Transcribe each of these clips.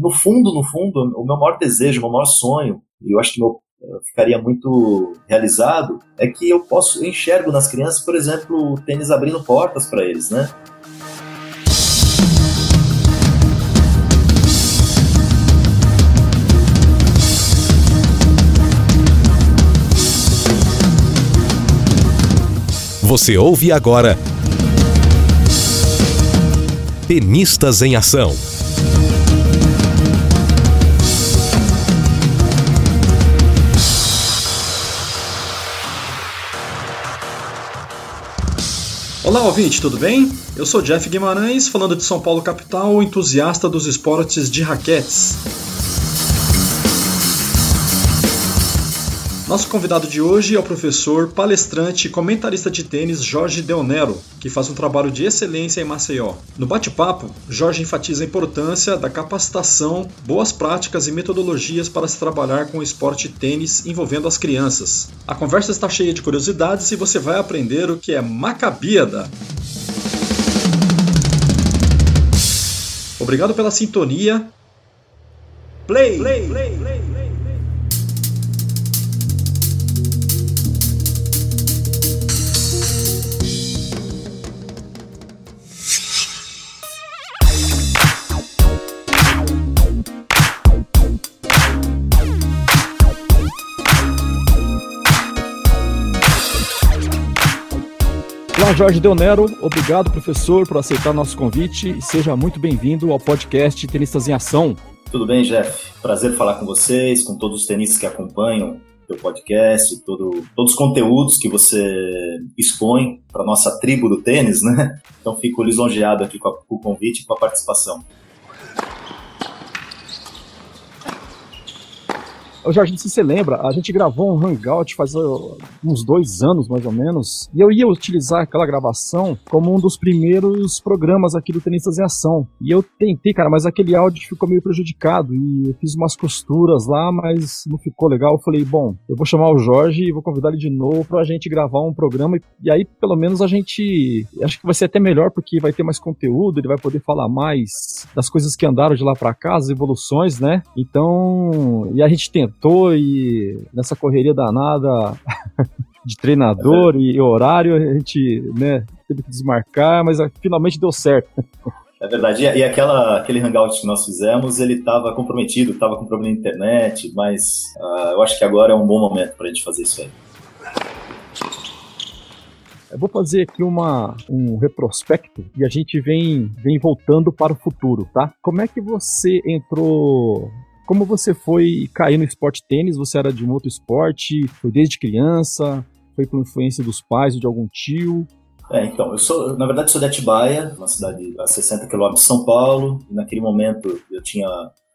no fundo, no fundo, o meu maior desejo, o meu maior sonho, e eu acho que meu eu ficaria muito realizado é que eu posso eu enxergo nas crianças, por exemplo, o tênis abrindo portas para eles, né? Você ouve agora Tenistas em Ação. Olá, ouvinte, tudo bem? Eu sou Jeff Guimarães, falando de São Paulo capital, entusiasta dos esportes de raquetes. Nosso convidado de hoje é o professor, palestrante e comentarista de tênis Jorge Deonero, que faz um trabalho de excelência em Maceió. No bate-papo, Jorge enfatiza a importância da capacitação, boas práticas e metodologias para se trabalhar com o esporte tênis envolvendo as crianças. A conversa está cheia de curiosidades e você vai aprender o que é macabíada. Obrigado pela sintonia. Play! play, play, play Jorge Deonero. Obrigado, professor, por aceitar nosso convite e seja muito bem-vindo ao podcast Tenistas em Ação. Tudo bem, Jeff? Prazer falar com vocês, com todos os tenistas que acompanham o podcast, todo, todos os conteúdos que você expõe para nossa tribo do tênis, né? Então fico lisonjeado aqui com, a, com o convite e com a participação. Ô Jorge, se você lembra, a gente gravou um Hangout faz uns dois anos, mais ou menos, e eu ia utilizar aquela gravação como um dos primeiros programas aqui do Tenistas em Ação. E eu tentei, cara, mas aquele áudio ficou meio prejudicado, e eu fiz umas costuras lá, mas não ficou legal. Eu falei, bom, eu vou chamar o Jorge e vou convidar ele de novo pra gente gravar um programa, e aí pelo menos a gente, acho que vai ser até melhor, porque vai ter mais conteúdo, ele vai poder falar mais das coisas que andaram de lá pra cá, as evoluções, né? Então, e a gente tenta e nessa correria danada de treinador é e horário, a gente né, teve que desmarcar, mas finalmente deu certo. É verdade. E, aquela, aquele hangout que nós fizemos, ele estava comprometido, estava com problema na internet, mas uh, eu acho que agora é um bom momento para a gente fazer isso aí. Eu vou fazer aqui uma, um retrospecto e a gente vem, vem voltando para o futuro, tá? Como é que você entrou como você foi cair no esporte tênis? Você era de um outro esporte? Foi desde criança? Foi por influência dos pais ou de algum tio? É, então, eu sou, na verdade, sou de Atibaia, uma cidade a 60 quilômetros de São Paulo. Naquele momento eu tinha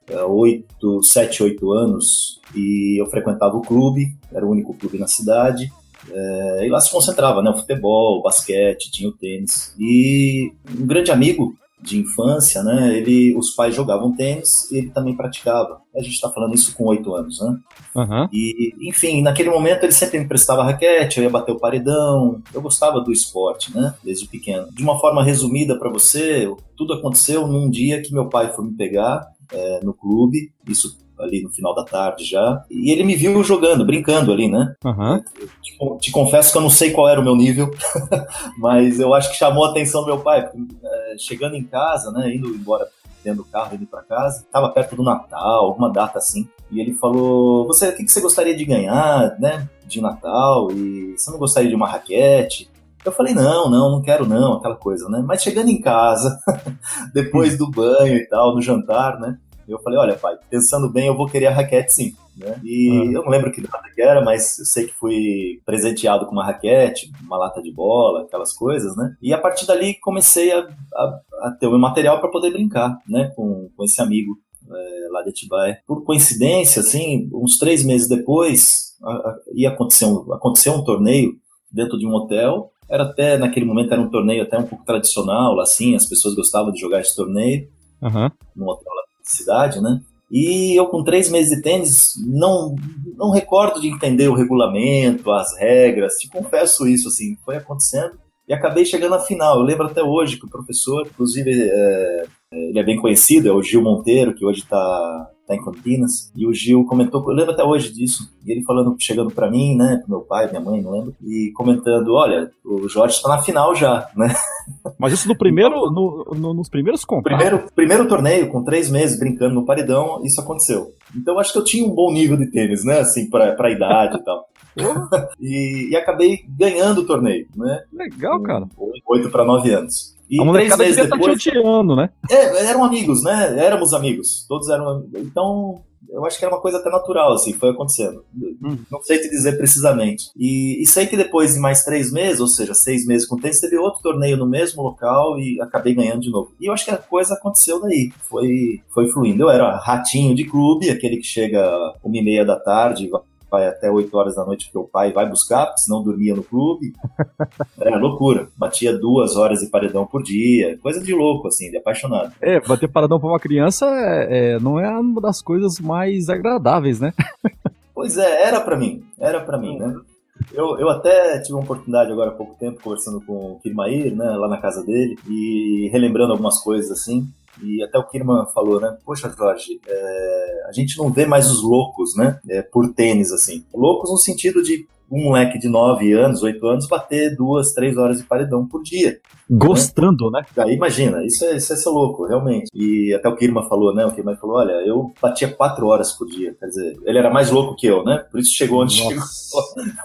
é, oito, sete, oito anos e eu frequentava o clube, era o único clube na cidade. É, e lá se concentrava, né? O futebol, o basquete, tinha o tênis. E um grande amigo de infância, né? Ele, os pais jogavam tênis e ele também praticava. A gente está falando isso com oito anos, né? Uhum. E, enfim, naquele momento ele sempre me prestava raquete, eu ia bater o paredão. Eu gostava do esporte, né? Desde pequeno. De uma forma resumida para você, tudo aconteceu num dia que meu pai foi me pegar é, no clube. Isso ali no final da tarde já. E ele me viu jogando, brincando ali, né? Uhum. Te, te, confesso que eu não sei qual era o meu nível, mas eu acho que chamou a atenção do meu pai. É, chegando em casa, né, indo embora dentro do carro, indo para casa, estava perto do Natal, alguma data assim, e ele falou: Você, o que, que você gostaria de ganhar, né, de Natal? E você não gostaria de uma raquete? Eu falei, não, não, não quero não, aquela coisa, né? Mas chegando em casa, depois do banho e tal, no jantar, né? Eu falei, olha, pai, pensando bem, eu vou querer a raquete sim. Né? E eu não lembro que data que era, mas eu sei que fui presenteado com uma raquete, uma lata de bola, aquelas coisas, né? E a partir dali comecei a, a, a ter o meu material para poder brincar, né? Com, com esse amigo é, lá de Atibaia. Por coincidência, assim, uns três meses depois, a, a, ia acontecer um, aconteceu um torneio dentro de um hotel. Era até, naquele momento, era um torneio até um pouco tradicional, assim, as pessoas gostavam de jogar esse torneio. Uhum. No hotel lá cidade, né? E eu, com três meses de tênis, não, não recordo de entender o regulamento, as regras, te confesso isso, assim, foi acontecendo. E acabei chegando à final. Eu lembro até hoje que o professor, inclusive, é, ele é bem conhecido, é o Gil Monteiro, que hoje está tá em Campinas, e o Gil comentou, eu lembro até hoje disso, e ele falando, chegando para mim, né, pro meu pai, minha mãe, não lembro, e comentando, olha, o Jorge está na final já, né? Mas isso no primeiro, no, no, nos primeiros contatos? Primeiro, primeiro torneio, com três meses brincando no paredão, isso aconteceu. Então acho que eu tinha um bom nível de tênis, né, assim, pra, pra idade e tal. e, e, acabei ganhando o torneio, né? Legal, cara. Oito para nove anos. E a três meses tá depois. Tá né? É, eram amigos, né? Éramos amigos. Todos eram. Então, eu acho que era uma coisa até natural, assim, foi acontecendo. Hum. Não sei te dizer precisamente. E, e sei que depois de mais três meses, ou seja, seis meses com tênis, teve outro torneio no mesmo local e acabei ganhando de novo. E eu acho que a coisa aconteceu daí. Foi, foi fluindo. Eu era ratinho de clube, aquele que chega uma e meia da tarde, vai até 8 horas da noite porque o pai vai buscar, porque senão dormia no clube. É loucura. Batia duas horas de paredão por dia. Coisa de louco, assim, de apaixonado. É, bater paredão pra uma criança é, é, não é uma das coisas mais agradáveis, né? Pois é, era para mim. Era para mim, né? Eu, eu até tive uma oportunidade agora há pouco tempo conversando com o Kirmair, né, lá na casa dele, e relembrando algumas coisas assim. E até o Kirman falou, né? Poxa, Jorge, é, a gente não vê mais os loucos, né? É, por tênis, assim. Loucos no sentido de um moleque de 9 anos, 8 anos, bater duas, três horas de paredão por dia. Gostando, né? né? Aí imagina, isso é, isso é ser louco, realmente. E até o Kirman falou, né? O Kirman falou: olha, eu batia quatro horas por dia. Quer dizer, ele era mais louco que eu, né? Por isso chegou onde Nossa. chegou.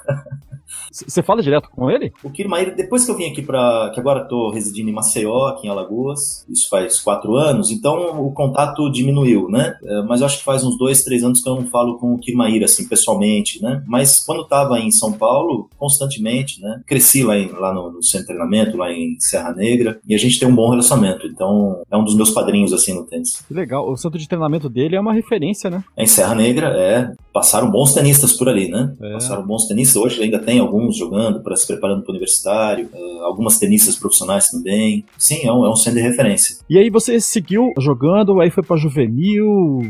Você fala direto com ele? O Kirmair, depois que eu vim aqui para. que agora estou residindo em Maceió, aqui em Alagoas, isso faz quatro anos, então o contato diminuiu, né? É, mas eu acho que faz uns dois, três anos que eu não falo com o Kirmair, assim, pessoalmente, né? Mas quando estava em São Paulo, constantemente, né? Cresci lá, em, lá no, no centro de treinamento, lá em Serra Negra, e a gente tem um bom relacionamento, então é um dos meus padrinhos, assim, no tênis. Que legal, o centro de treinamento dele é uma referência, né? É em Serra Negra, é. Passaram bons tenistas por ali, né? É. Passaram bons tenistas, hoje ainda tem alguns alguns jogando, para se preparando para o universitário, uh, algumas tenistas profissionais também. Sim, é um, é um centro de referência. E aí você seguiu jogando, aí foi para juvenil,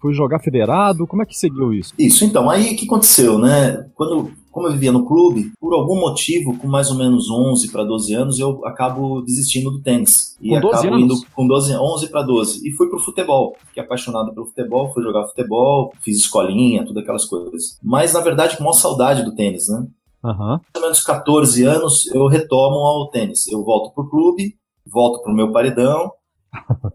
foi jogar federado, como é que seguiu isso? Isso, então, aí o que aconteceu, né? Quando como eu vivia no clube, por algum motivo, com mais ou menos 11 para 12 anos, eu acabo desistindo do tênis. E com 12 acabo anos? indo com 12, 11 para 12. E fui pro futebol. Fiquei apaixonado pelo futebol, fui jogar futebol, fiz escolinha, tudo aquelas coisas. Mas, na verdade, com maior saudade do tênis, né? Uhum. Mais menos 14 anos eu retomo ao tênis. Eu volto pro clube, volto pro meu paredão.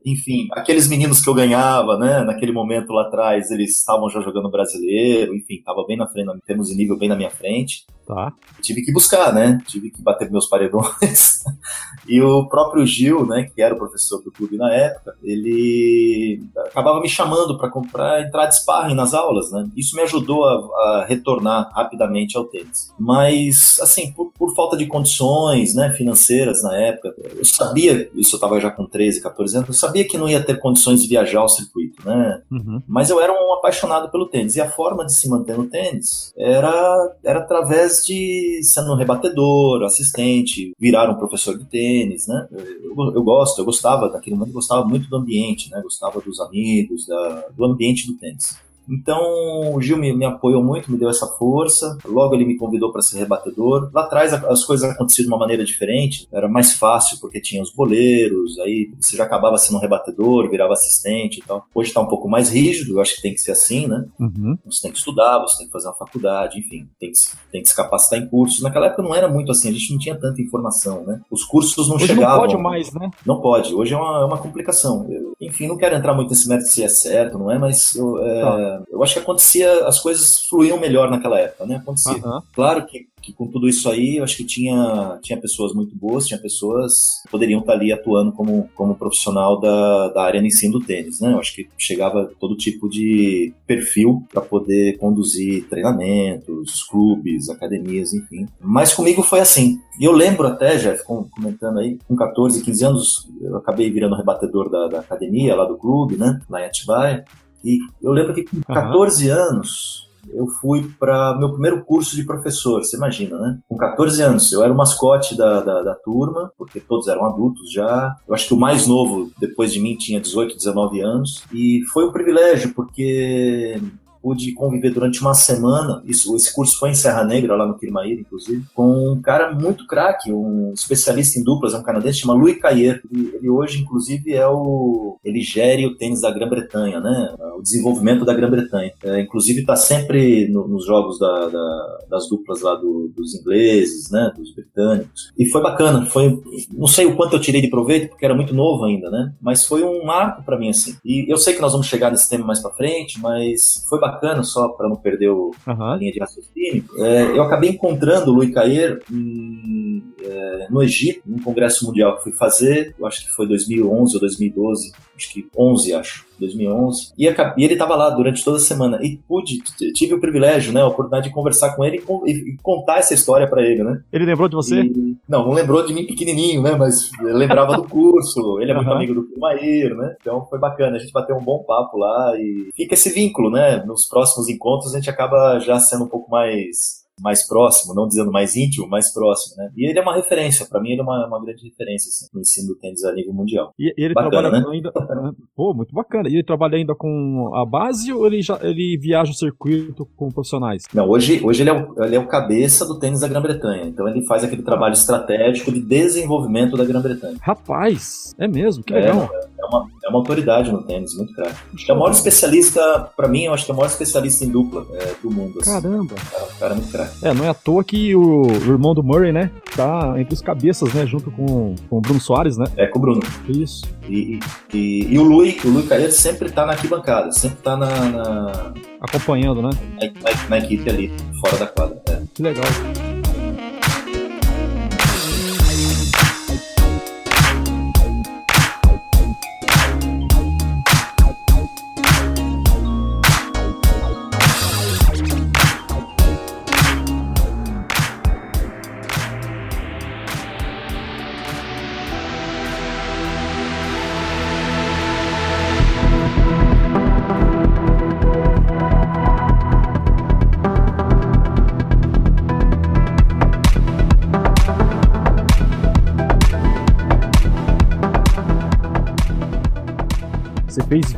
Enfim, aqueles meninos que eu ganhava, né, naquele momento lá atrás, eles estavam já jogando brasileiro, enfim, estava bem na frente, em termos de nível, bem na minha frente. Tá. Tive que buscar, né? Tive que bater meus paredões. e o próprio Gil, né, que era o professor do clube na época, ele acabava me chamando para entrar de sparring nas aulas, né? Isso me ajudou a, a retornar rapidamente ao tênis. Mas, assim, por, por, falta de condições, né, financeiras na época, eu sabia, isso eu estava já com 13, 14 anos, eu sabia que não ia ter condições de viajar ao circuito, né? Uhum. Mas eu era um apaixonado pelo tênis. E a forma de se manter no tênis era, era através de sendo um rebatedor, assistente, virar um professor de tênis, né? Eu, eu gosto, eu gostava daquele momento, gostava muito do ambiente, né? Gostava dos amigos, da, do ambiente do tênis. Então o Gil me, me, apoiou muito, me deu essa força. Logo ele me convidou para ser rebatedor. Lá atrás as coisas aconteciam de uma maneira diferente, era mais fácil porque tinha os boleiros, aí você já acabava sendo um rebatedor, virava assistente e tal. Hoje está um pouco mais rígido, eu acho que tem que ser assim, né? Uhum. Você tem que estudar, você tem que fazer uma faculdade, enfim, tem que, tem que se capacitar em cursos. Naquela época não era muito assim, a gente não tinha tanta informação, né? Os cursos não Hoje chegavam. Não pode mais, né? Não pode. Hoje é uma, é uma complicação. Eu, enfim, não quero entrar muito nesse mérito se é certo, não é, mas eu, é, tá eu acho que acontecia, as coisas fluíam melhor naquela época, né? Acontecia. Uhum. Claro que, que com tudo isso aí, eu acho que tinha, tinha pessoas muito boas, tinha pessoas que poderiam estar ali atuando como, como profissional da, da área de ensino do tênis, né? Eu acho que chegava todo tipo de perfil para poder conduzir treinamentos, clubes, academias, enfim. Mas comigo foi assim. E eu lembro até, Jeff, comentando aí, com 14, 15 anos, eu acabei virando rebatedor da, da academia, lá do clube, né? Lá em Atibaia. E eu lembro que com 14 uhum. anos eu fui para meu primeiro curso de professor, você imagina, né? Com 14 anos, eu era o mascote da, da, da, turma, porque todos eram adultos já. Eu acho que o mais novo, depois de mim, tinha 18, 19 anos. E foi um privilégio, porque pude conviver durante uma semana, isso, esse curso foi em Serra Negra, lá no Quirmaíra, inclusive, com um cara muito craque, um especialista em duplas, é um canadense, chama Louis Cayer. Ele, ele, hoje, inclusive, é o... ele gere o tênis da Grã-Bretanha, né? O desenvolvimento da Grã-Bretanha. É, inclusive, está sempre no, nos jogos da, da, das duplas lá do, dos ingleses, né? Dos britânicos. E foi bacana, foi... Não sei o quanto eu tirei de proveito, porque era muito novo ainda, né? Mas foi um marco para mim, assim. E eu sei que nós vamos chegar nesse tema mais para frente, mas foi bacana, só para não perder o, uhum. a linha de raciocínio. É, eu acabei encontrando o Louis Cayer é, no Egito, num congresso mundial que fui fazer, eu acho que foi 2011 ou 2012, acho que 11, acho. 2011. E, ele estava lá durante toda a semana. E pude, tive o privilégio, né, a oportunidade de conversar com ele e, e contar essa história para ele, né? Ele lembrou de você? E, não, não lembrou de mim pequenininho, né, mas lembrava do curso. Ele é muito uhum. amigo do Primair, né? Então foi bacana. A gente bateu um bom papo lá e fica esse vínculo, né? Nos próximos encontros a gente acaba já sendo um pouco mais mais próximo, não dizendo mais íntimo, mais próximo, né? E ele é uma referência, para mim ele é uma, uma grande referência assim, no ensino do tênis a nível mundial. E, ele bacana, trabalha né? ainda, pô, muito bacana. E ele trabalha ainda com a base ou ele já ele viaja o circuito com profissionais? Não, hoje, hoje ele, é o, ele é o cabeça do tênis da Grã-Bretanha. Então ele faz aquele trabalho estratégico de desenvolvimento da Grã-Bretanha. Rapaz, é mesmo, que legal. É, é uma, é uma autoridade no tênis, muito caro. É o maior especialista, para mim, eu acho que é o maior especialista em dupla é, do mundo. Assim. Caramba. É, cara é muito É, não é à toa que o, o, irmão do Murray, né, tá entre os cabeças, né, junto com, com o Bruno Soares, né? É, com o Bruno. Isso. E, e, e o Lui, o Lui Caeta sempre tá na arquibancada, sempre tá na... na... Acompanhando, né? Na, na, na, equipe ali, fora da quadra. É. Que legal.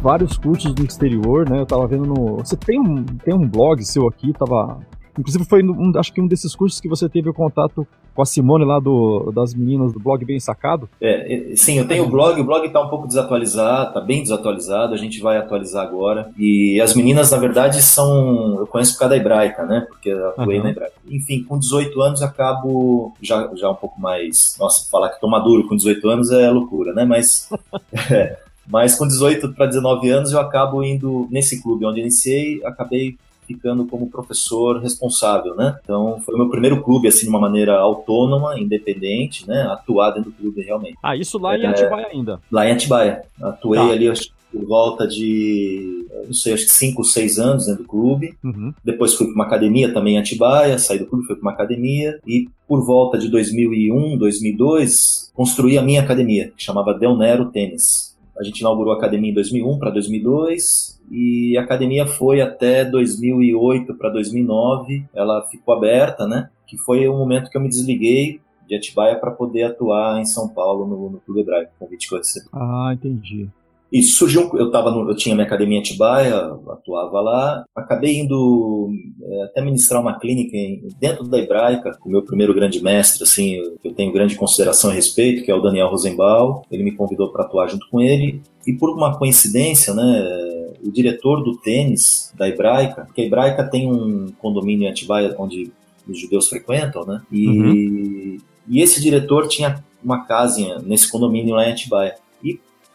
Vários cursos no exterior, né? Eu tava vendo no. Você tem um, tem um blog seu aqui, tava. Inclusive foi um, acho que um desses cursos que você teve o contato com a Simone lá do, das meninas do blog Bem Sacado. É, sim, eu tenho o blog, o blog está um pouco desatualizado, está bem desatualizado, a gente vai atualizar agora. E as meninas, na verdade, são. Eu conheço por causa da hebraica, né? Porque eu atuei uhum. na hebraica. Enfim, com 18 anos acabo já, já um pouco mais. Nossa, falar que tô maduro com 18 anos é loucura, né? Mas. é, mas com 18 para 19 anos eu acabo indo nesse clube onde iniciei, acabei ficando como professor responsável, né? Então foi o meu primeiro clube assim de uma maneira autônoma, independente, né? Atuar dentro do clube realmente. Ah, isso lá em é, Atibaia ainda? Lá em Atibaia. Atuei tá. ali acho, por volta de, não sei, acho que 5, 6 anos dentro do clube. Uhum. Depois fui para uma academia também em Atibaia, saí do clube, fui para uma academia e por volta de 2001, 2002 construí a minha academia, que chamava Del Nero Tênis. A gente inaugurou a academia em 2001 para 2002 e a academia foi até 2008 para 2009. Ela ficou aberta, né? Que foi o momento que eu me desliguei de Atibaia para poder atuar em São Paulo no, no Clube Hebraico, convite que eu recebi. Ah, entendi. E surgiu, eu tava no, eu tinha minha academia em Atibaia, atuava lá, acabei indo é, até ministrar uma clínica em, dentro da Hebraica, o meu primeiro grande mestre, assim, eu tenho grande consideração e respeito, que é o Daniel Rosenbaum, ele me convidou para atuar junto com ele, e por uma coincidência, né, o diretor do tênis da Hebraica, porque a Hebraica tem um condomínio em Atibaia onde os judeus frequentam, né, e, uhum. e esse diretor tinha uma casa nesse condomínio lá em Atibaia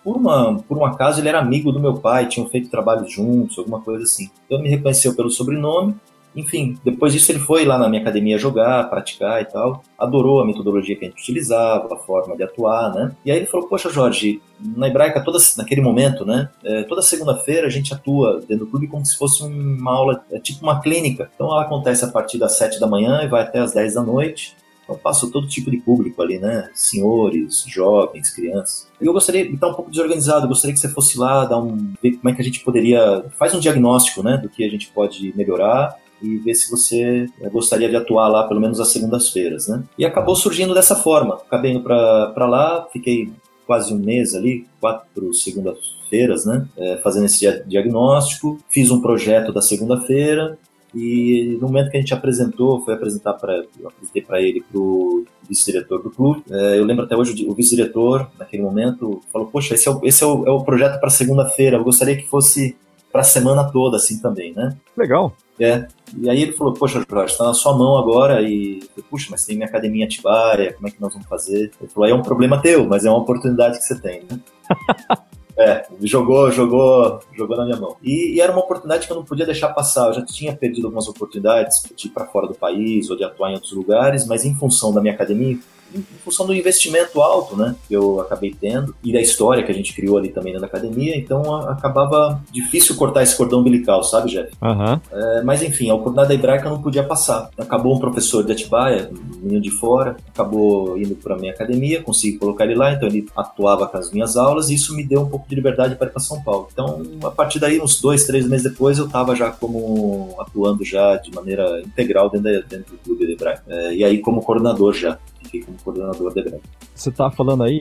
por, uma, por um acaso, ele era amigo do meu pai, tinham feito trabalho juntos, alguma coisa assim. Então, me reconheceu pelo sobrenome. Enfim, depois disso ele foi lá na minha academia jogar, praticar e tal. Adorou a metodologia que a gente utilizava, a forma de atuar, né? E aí ele falou, poxa Jorge, na Hebraica, toda, naquele momento, né? É, toda segunda-feira a gente atua dentro do clube como se fosse uma aula, é tipo uma clínica. Então ela acontece a partir das 7 da manhã e vai até as 10 da noite. Então passa todo tipo de público ali, né? Senhores, jovens, crianças. E eu gostaria estar um pouco desorganizado, gostaria que você fosse lá, dar um, ver como é que a gente poderia. Faz um diagnóstico, né? Do que a gente pode melhorar e ver se você eh, gostaria de atuar lá pelo menos às segundas-feiras, né? E acabou surgindo dessa forma. Acabei indo para lá, fiquei quase um mês ali, quatro segundas-feiras, né? É, fazendo esse diagnóstico. Fiz um projeto da segunda-feira e no momento que a gente apresentou, foi apresentar para apresentei para ele para o vice-diretor do clube. É, eu lembro até hoje o vice-diretor naquele momento falou: poxa, esse é o, esse é o, é o projeto para segunda-feira. Eu gostaria que fosse para a semana toda, assim também, né? Legal. É. E aí ele falou, poxa, Jorge, está na sua mão agora e eu falei, puxa, mas tem minha academia Atibaia, como é que nós vamos fazer? Ele falou, é um problema teu, mas é uma oportunidade que você tem, né? É, jogou, jogou, jogou na minha mão. E, e, era uma oportunidade que eu não podia deixar passar. Eu já tinha perdido algumas oportunidades de ir para fora do país ou de atuar em outros lugares, mas em função da minha academia, em função do investimento alto, né, que eu acabei tendo e da história que a gente criou ali também na academia, então a, acabava difícil cortar esse cordão umbilical, sabe, Jeff? Uhum. É, mas enfim, a oportunidade da hebraica não podia passar. Acabou um professor de Atibaia, um menino de fora, acabou indo para minha academia, consegui colocar ele lá, então ele atuava com as minhas aulas e isso me deu um pouco de liberdade para ir para São Paulo. Então, a partir daí, uns dois, três meses depois, eu estava já como atuando já de maneira integral dentro, dentro do clube de hebraica. É, e aí como coordenador já fiquei como coordenador da greve. Você tá falando aí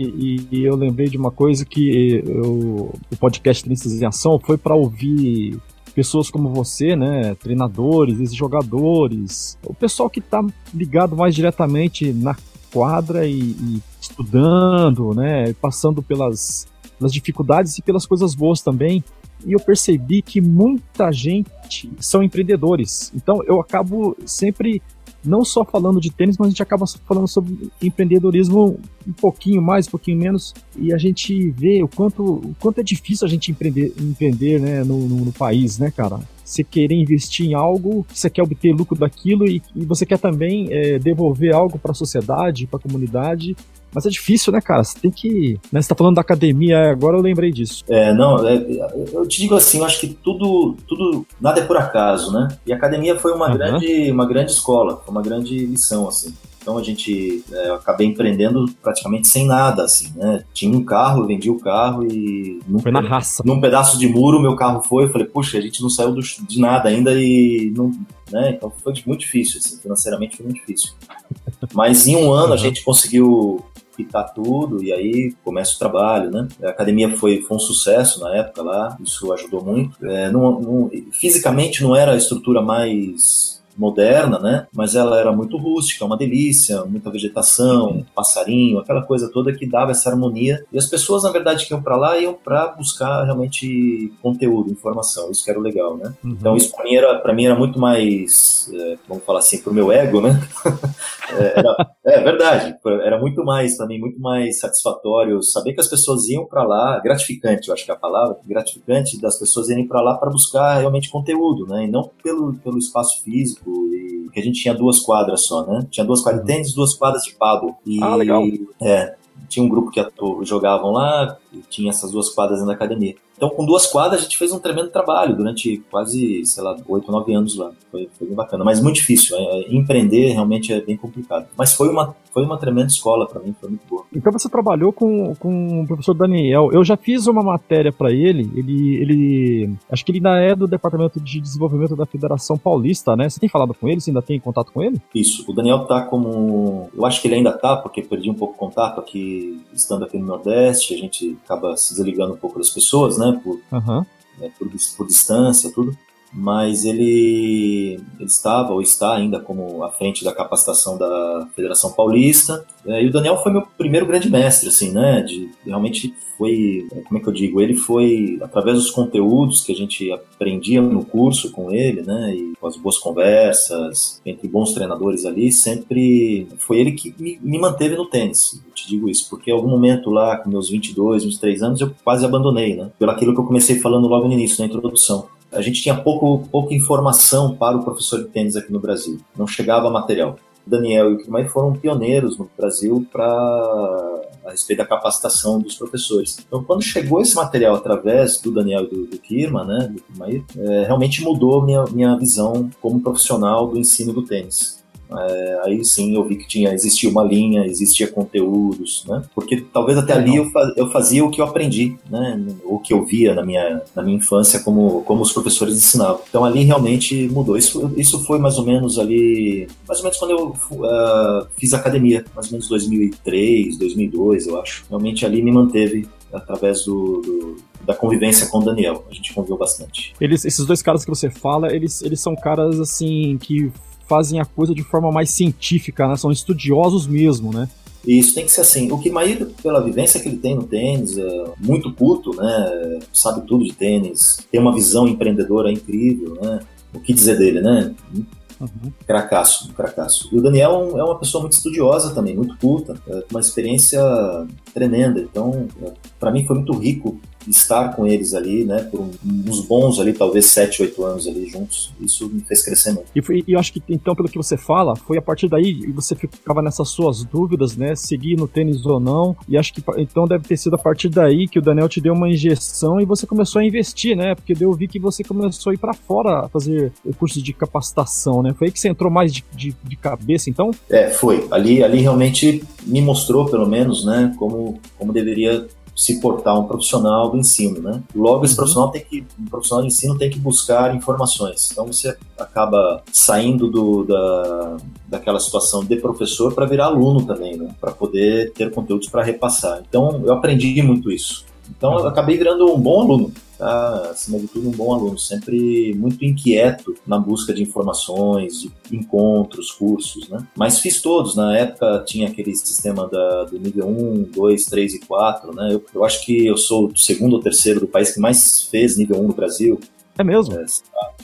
e, eu lembrei de uma coisa que eu, o podcast Tenistas em Ação foi para ouvir pessoas como você, né, treinadores, jogadores, o pessoal que está ligado mais diretamente na quadra e, e estudando, né, passando pelas, pelas dificuldades e pelas coisas boas também. E eu percebi que muita gente são empreendedores. Então eu acabo sempre não só falando de tênis, mas a gente acaba falando sobre empreendedorismo um pouquinho mais, um pouquinho menos, e a gente vê o quanto, o quanto é difícil a gente empreender, empreender né, no, no, no país, né, cara? Você querer investir em algo, você quer obter lucro daquilo e, e você quer também é, devolver algo para a sociedade, para a comunidade, mas é difícil, né, cara? Você tem que. Né, você tá falando da academia, agora eu lembrei disso. É, não, é, eu te digo assim, eu acho que tudo, tudo, nada é por acaso, né? E a academia foi uma, uhum. grande, uma grande escola, foi uma grande lição, assim. Então a gente é, acabei empreendendo praticamente sem nada, assim, né? Tinha um carro, eu vendi o carro e. Num, foi na raça. Num pedaço de muro, meu carro foi. Eu falei, puxa, a gente não saiu do, de nada ainda e não. Né? Então foi muito difícil, assim, financeiramente foi muito difícil. Mas em um ano uhum. a gente conseguiu quitar tudo e aí começa o trabalho, né? A academia foi, foi um sucesso na época lá, isso ajudou muito. É, não, não, fisicamente não era a estrutura mais moderna, né? Mas ela era muito rústica, uma delícia, muita vegetação, passarinho, aquela coisa toda que dava essa harmonia. E as pessoas, na verdade, que iam para lá iam para buscar realmente conteúdo, informação. Isso que era o legal, né? Uhum. Então isso para mim era para mim era muito mais, é, vamos falar assim, pro meu ego, né? é, era, é verdade. Era muito mais mim, muito mais satisfatório saber que as pessoas iam para lá, gratificante, eu acho que é a palavra, gratificante das pessoas irem para lá para buscar realmente conteúdo, né? E não pelo pelo espaço físico e que a gente tinha duas quadras só, né? Tinha duas quadras de uhum. tênis, duas quadras de paddle. E, ah, legal. É, tinha um grupo que jogavam lá, tinha essas duas quadras na academia. Então, com duas quadras, a gente fez um tremendo trabalho durante quase, sei lá, oito, nove anos lá. Foi, foi bem bacana, mas muito difícil. É, é, empreender realmente é bem complicado. Mas foi uma, foi uma tremenda escola para mim, foi muito boa. Então, você trabalhou com, com o professor Daniel. Eu já fiz uma matéria para ele. Ele, ele. Acho que ele ainda é do Departamento de Desenvolvimento da Federação Paulista, né? Você tem falado com ele? Você ainda tem contato com ele? Isso. O Daniel tá como. Eu acho que ele ainda tá, porque perdi um pouco o contato aqui, estando aqui no Nordeste. A gente acaba se desligando um pouco das pessoas, né? Por, uhum. né, por, por, distância, tudo. Mas ele, ele estava ou está ainda como à frente da capacitação da Federação Paulista. É, e o Daniel foi meu primeiro grande mestre, assim, né? De, realmente foi, como é que eu digo? Ele foi, através dos conteúdos que a gente aprendia no curso com ele, né? E com as boas conversas, entre bons treinadores ali, sempre foi ele que me, me manteve no tênis. Eu te digo isso, porque em algum momento lá, com meus 22, 23 anos, eu quase abandonei, né? Pelo aquilo que eu comecei falando logo no início, na introdução a gente tinha pouco, pouca informação para o professor de tênis aqui no Brasil. Não chegava material. O Daniel e o Kirmay foram pioneiros no Brasil para a respeito da capacitação dos professores. Então, quando chegou esse material através do Daniel e do, do Kirma, né, do é, realmente mudou minha, minha visão como profissional do ensino do tênis. É, aí sim eu vi que tinha, existia uma linha, existia conteúdos, né? Porque talvez até ali eu, eu fazia o que eu aprendi, né? O que eu via na minha, na minha infância como, como os professores ensinavam. Então ali realmente mudou. Isso, isso foi mais ou menos ali, mais ou menos quando eu uh, fiz academia, mais ou menos 2003, 2002, eu acho. Realmente ali me manteve através do, do da convivência com o Daniel. A gente conviveu bastante. Eles, esses dois caras que você fala, eles, eles são caras assim que fazem a coisa de forma mais científica, né? São estudiosos mesmo, né? Isso tem que ser assim. O que Maíra, pela vivência que ele tem no tênis, é muito puto, né? Sabe tudo de tênis, tem uma visão empreendedora incrível, né? O que dizer dele, né? Uhum. Cracaço, cracaço. E o Daniel é uma pessoa muito estudiosa também, muito culta, é, com uma experiência tremenda. Então, é, para mim foi muito rico estar com eles ali, né, por uns bons ali, talvez 7, 8 anos ali juntos, isso me fez crescer muito. E, foi, e eu acho que, então, pelo que você fala, foi a partir daí, e você ficava nessas suas dúvidas, né, seguir no tênis ou não, e acho que, então, deve ter sido a partir daí que o Daniel te deu uma injeção e você começou a investir, né, porque eu vi que você começou a ir para fora fazer cursos de capacitação, né, foi aí que você entrou mais de, de, de cabeça, então? É, foi, ali, ali realmente me mostrou, pelo menos, né, como, como deveria se portar um profissional do ensino, né? Logo, esse uhum. profissional tem que, um profissional de ensino tem que buscar informações. Então, você acaba saindo do, da, daquela situação de professor para virar aluno também, né? Para poder ter conteúdos para repassar. Então, eu aprendi muito isso. Então, eu uhum. acabei virando um bom aluno tá, acima de tudo, um bom aluno, sempre muito inquieto na busca de informações, de encontros, cursos, né? Mas fiz todos, na época tinha aquele sistema da, do nível 1, 2, 3 e 4, né? Eu, eu acho que eu sou o segundo ou terceiro do país que mais fez nível 1 no Brasil, é mesmo? É,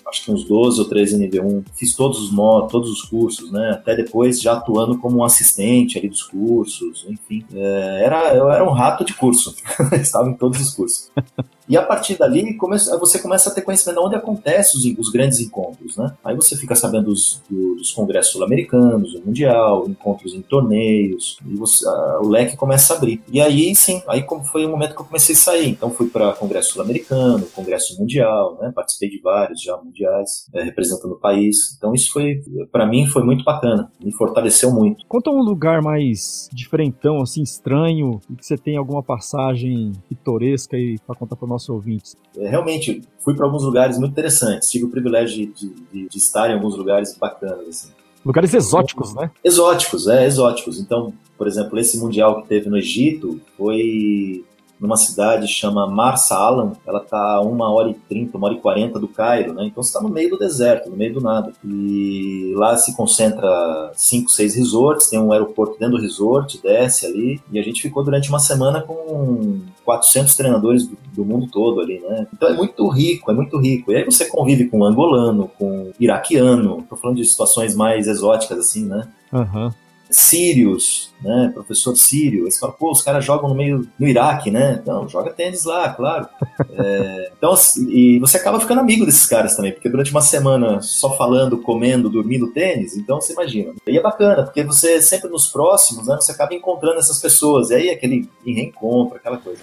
acho que uns 12 ou 13 nível 1. Fiz todos os modos, todos os cursos, né? Até depois já atuando como um assistente ali dos cursos, enfim. É, era, eu era um rato de curso. Estava em todos os cursos. E a partir dali, começa, você começa a ter conhecimento de onde acontecem os, os grandes encontros, né? Aí você fica sabendo dos, dos congressos sul-americanos, do mundial, encontros em torneios, e você, a, o leque começa a abrir. E aí, sim, aí foi o momento que eu comecei a sair. Então fui para congresso sul-americano, congresso mundial, né? Participei de vários já mundiais, é, representando o país. Então isso foi, para mim, foi muito bacana, me fortaleceu muito. Conta um lugar mais diferentão, assim, estranho, e que você tem alguma passagem pitoresca aí para contar para nossos ouvintes? É, realmente, fui para alguns lugares muito interessantes. Tive o privilégio de, de, de, estar em alguns lugares bacanas. Assim. Lugares exóticos, né? Exóticos, é, exóticos. Então, por exemplo, esse Mundial que teve no Egito foi numa cidade chama Marsa Alam, ela tá a uma hora e trinta, uma hora e quarenta do Cairo, né? Então você está no meio do deserto, no meio do nada. E lá se concentra cinco, seis resorts, tem um aeroporto dentro do resort, desce ali, e a gente ficou durante uma semana com 400 treinadores do, do mundo todo ali, né? Então é muito rico, é muito rico. E aí você convive com angolano, com iraquiano, tô falando de situações mais exóticas assim, né? Uhum sírios, né? Professor sírio. Aí você fala, pô, os caras jogam no meio no Iraque, né? Não, joga tênis lá, claro. É, então, assim, e você acaba ficando amigo desses caras também, porque durante uma semana só falando, comendo, dormindo tênis, então você imagina. E é bacana, porque você sempre nos próximos, né? Você acaba encontrando essas pessoas, e aí aquele reencontro, aquela coisa.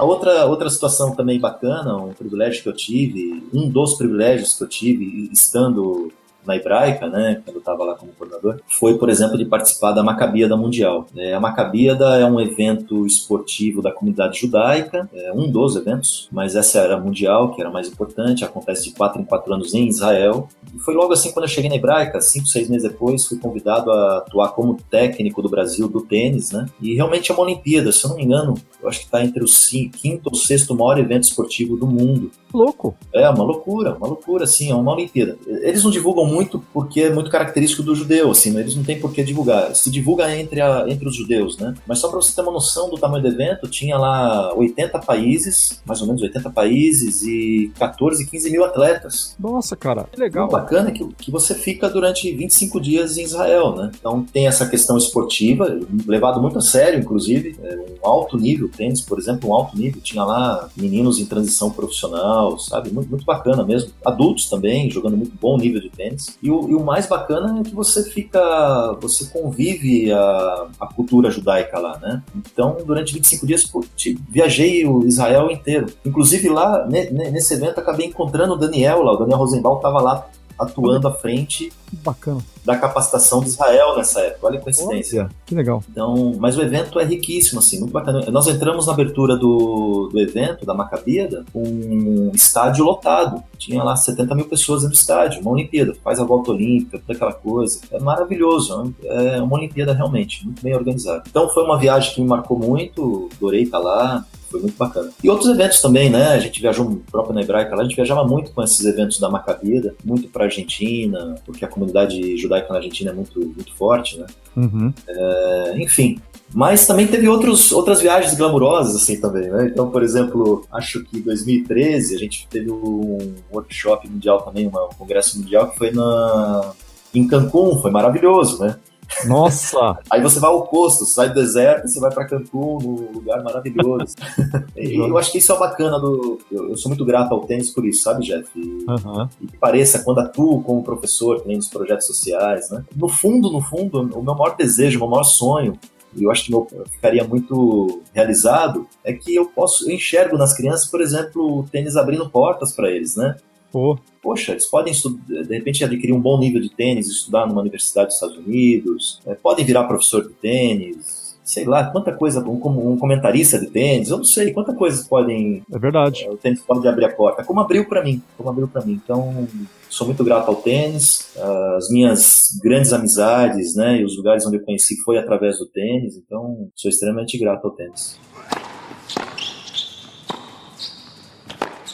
A outra, outra situação também bacana, um privilégio que eu tive, um dos privilégios que eu tive estando na Hebraica, né, quando eu estava lá como coordenador, foi, por exemplo, de participar da Macabíada Mundial. É, a Macabíada é um evento esportivo da comunidade judaica, é um dos eventos, mas essa era mundial, que era mais importante, acontece de quatro em quatro anos em Israel. E foi logo assim quando eu cheguei na Hebraica, cinco, seis meses depois, fui convidado a atuar como técnico do Brasil do tênis, né, e realmente é uma Olimpíada, se eu não me engano, eu acho que está entre o quinto ou sexto maior evento esportivo do mundo. Louco. É, uma loucura, uma loucura, assim, é uma Olimpíada. Eles não divulgam muito porque é muito característico do judeu, assim, eles não têm por que divulgar. Se divulga entre, a, entre os judeus, né? Mas só para você ter uma noção do tamanho do evento, tinha lá 80 países, mais ou menos 80 países e 14, 15 mil atletas. Nossa, cara, que legal. O bacana é que, que você fica durante 25 dias em Israel, né? Então tem essa questão esportiva, levado muito a sério, inclusive, é um alto nível, tênis, por exemplo, um alto nível. Tinha lá meninos em transição profissional, sabe? Muito, muito bacana mesmo. Adultos também, jogando muito bom nível de tênis. E o, e o, mais bacana é que você fica, você convive a, a cultura judaica lá, né? Então, durante 25 dias, pô, viajei o Israel inteiro. Inclusive lá, nesse evento, acabei encontrando o Daniel lá, o Daniel Rosenbaum estava lá atuando à frente Bacana. da capacitação de Israel nessa época. Olha a coincidência. Olha, que legal. Então, mas o evento é riquíssimo, assim, muito bacana. Nós entramos na abertura do, do evento, da Macabíada, um estádio lotado. Tinha lá 70 mil pessoas no estádio, uma Olimpíada. Faz a volta olímpica, toda aquela coisa. É maravilhoso, é uma Olimpíada realmente, muito bem organizada. Então foi uma viagem que me marcou muito, adorei estar lá foi muito bacana. E outros eventos também, né? A gente viajou próprio na Hebraica lá, a gente viajava muito com esses eventos da Macabida, muito para Argentina, porque a comunidade judaica na Argentina é muito, muito forte, né? Uhum. É, enfim, mas também teve outros, outras viagens glamurosas, assim, também, né? Então, por exemplo, acho que em 2013 a gente teve um workshop mundial também, um congresso mundial que foi na, em Cancún, foi maravilhoso, né? Nossa! Aí você vai ao oposto, sai do deserto, você vai para Cancún, num lugar maravilhoso. e eu acho que isso é bacana do. Eu, eu, sou muito grato ao tênis por isso, sabe, Jeff? E, uhum. e que pareça, quando atuo como professor, tem nos projetos sociais, né? No fundo, no fundo, o meu maior desejo, o meu maior sonho e eu acho que eu ficaria muito realizado, é que eu posso, eu enxergo nas crianças, por exemplo, o tênis abrindo portas para eles, né? Pô. Poxa, eles podem, de repente, adquirir um bom nível de tênis, estudar numa universidade dos Estados Unidos, é, podem virar professor de tênis, sei lá, quanta coisa, um, um, comentarista de tênis, eu não sei, quanta coisa podem. É verdade. É, o tênis pode abrir a porta, como abriu para mim, como abriu para mim. Então, sou muito grato ao tênis, as minhas grandes amizades, né, e os lugares onde eu conheci foi através do tênis, então sou extremamente grato ao tênis.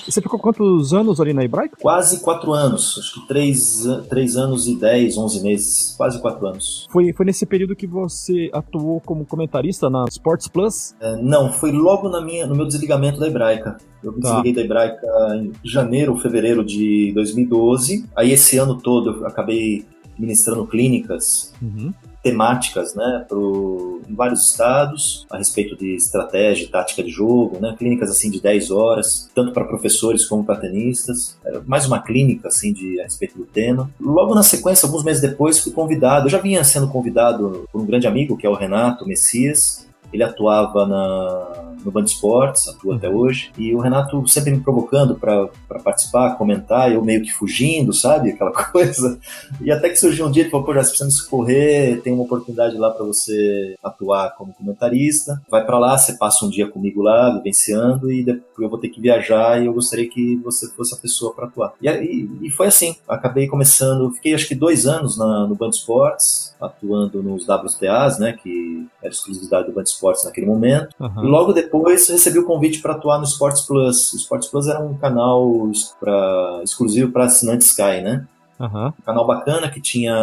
Você ficou quantos anos ali na Hebraica? Quase quatro anos. Acho que três, três anos e dez, onze meses. Quase quatro anos. Foi, foi nesse período que você atuou como comentarista na Sports Plus? É, não, foi logo na minha, no meu desligamento da Hebraica. Eu me tá. desliguei da Hebraica em janeiro ou fevereiro de 2012. Aí esse ano todo eu acabei ministrando clínicas uhum temáticas né, pro, em vários estados a respeito de estratégia e tática de jogo, né, clínicas assim de 10 horas, tanto para professores como para tenistas. Mais uma clínica assim de, a respeito do tema. Logo na sequência, alguns meses depois, fui convidado. Eu já vinha sendo convidado por um grande amigo, que é o Renato Messias. Ele atuava na no Band Esportes, atua até hoje, e o Renato sempre me provocando para participar, comentar, eu meio que fugindo, sabe? Aquela coisa. E até que surgiu um dia, ele falou: pô, já precisamos escorrer, tem uma oportunidade lá para você atuar como comentarista. Vai para lá, você passa um dia comigo lá, vivenciando, e depois eu vou ter que viajar e eu gostaria que você fosse a pessoa para atuar. E, e, e, foi assim. Acabei começando, fiquei acho que dois anos na, no Band Esportes, atuando nos WTAs, né? Que era exclusividade do Band Esportes naquele momento. Uhum. E logo depois recebi o convite para atuar no Sports Plus. O Sports Plus era um canal pra, exclusivo para assinantes Sky, né? Uhum. Um canal bacana que tinha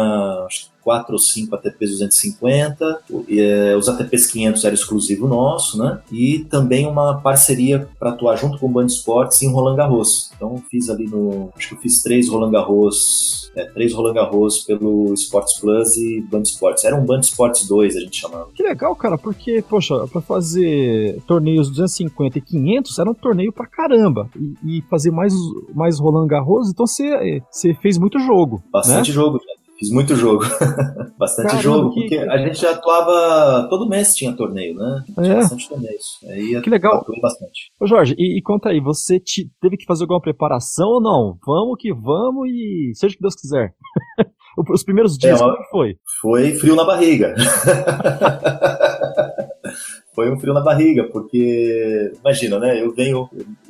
acho, 4 ou 5 ATPs 250, e, é, os ATPs 500 era exclusivo nosso, né? E também uma parceria para atuar junto com o Band Esportes em Roland Garros. Então fiz ali no, acho que eu fiz três Roland Garros, é, três Roland Garros pelo Sports Plus e Band Esportes. Era um Band Esportes 2 a gente chamava. Que legal, cara, porque poxa, para fazer torneios 250 e 500 era um torneio pra caramba e, e fazer mais mais Roland Garros, então você você fez muito jogo. Bastante né? jogo. Fiz muito jogo. Bastante Caramba, jogo, que... porque a gente já atuava. Todo mês tinha torneio, né? Tinha é. bastante torneios. Aí que legal. Bastante. Ô Jorge, e, e, conta aí, você te, teve que fazer alguma preparação ou não? Vamos que vamos e seja o que Deus quiser. Os primeiros dias, é, como foi? Foi frio na barriga. foi um frio na barriga, porque, imagina, né? Eu venho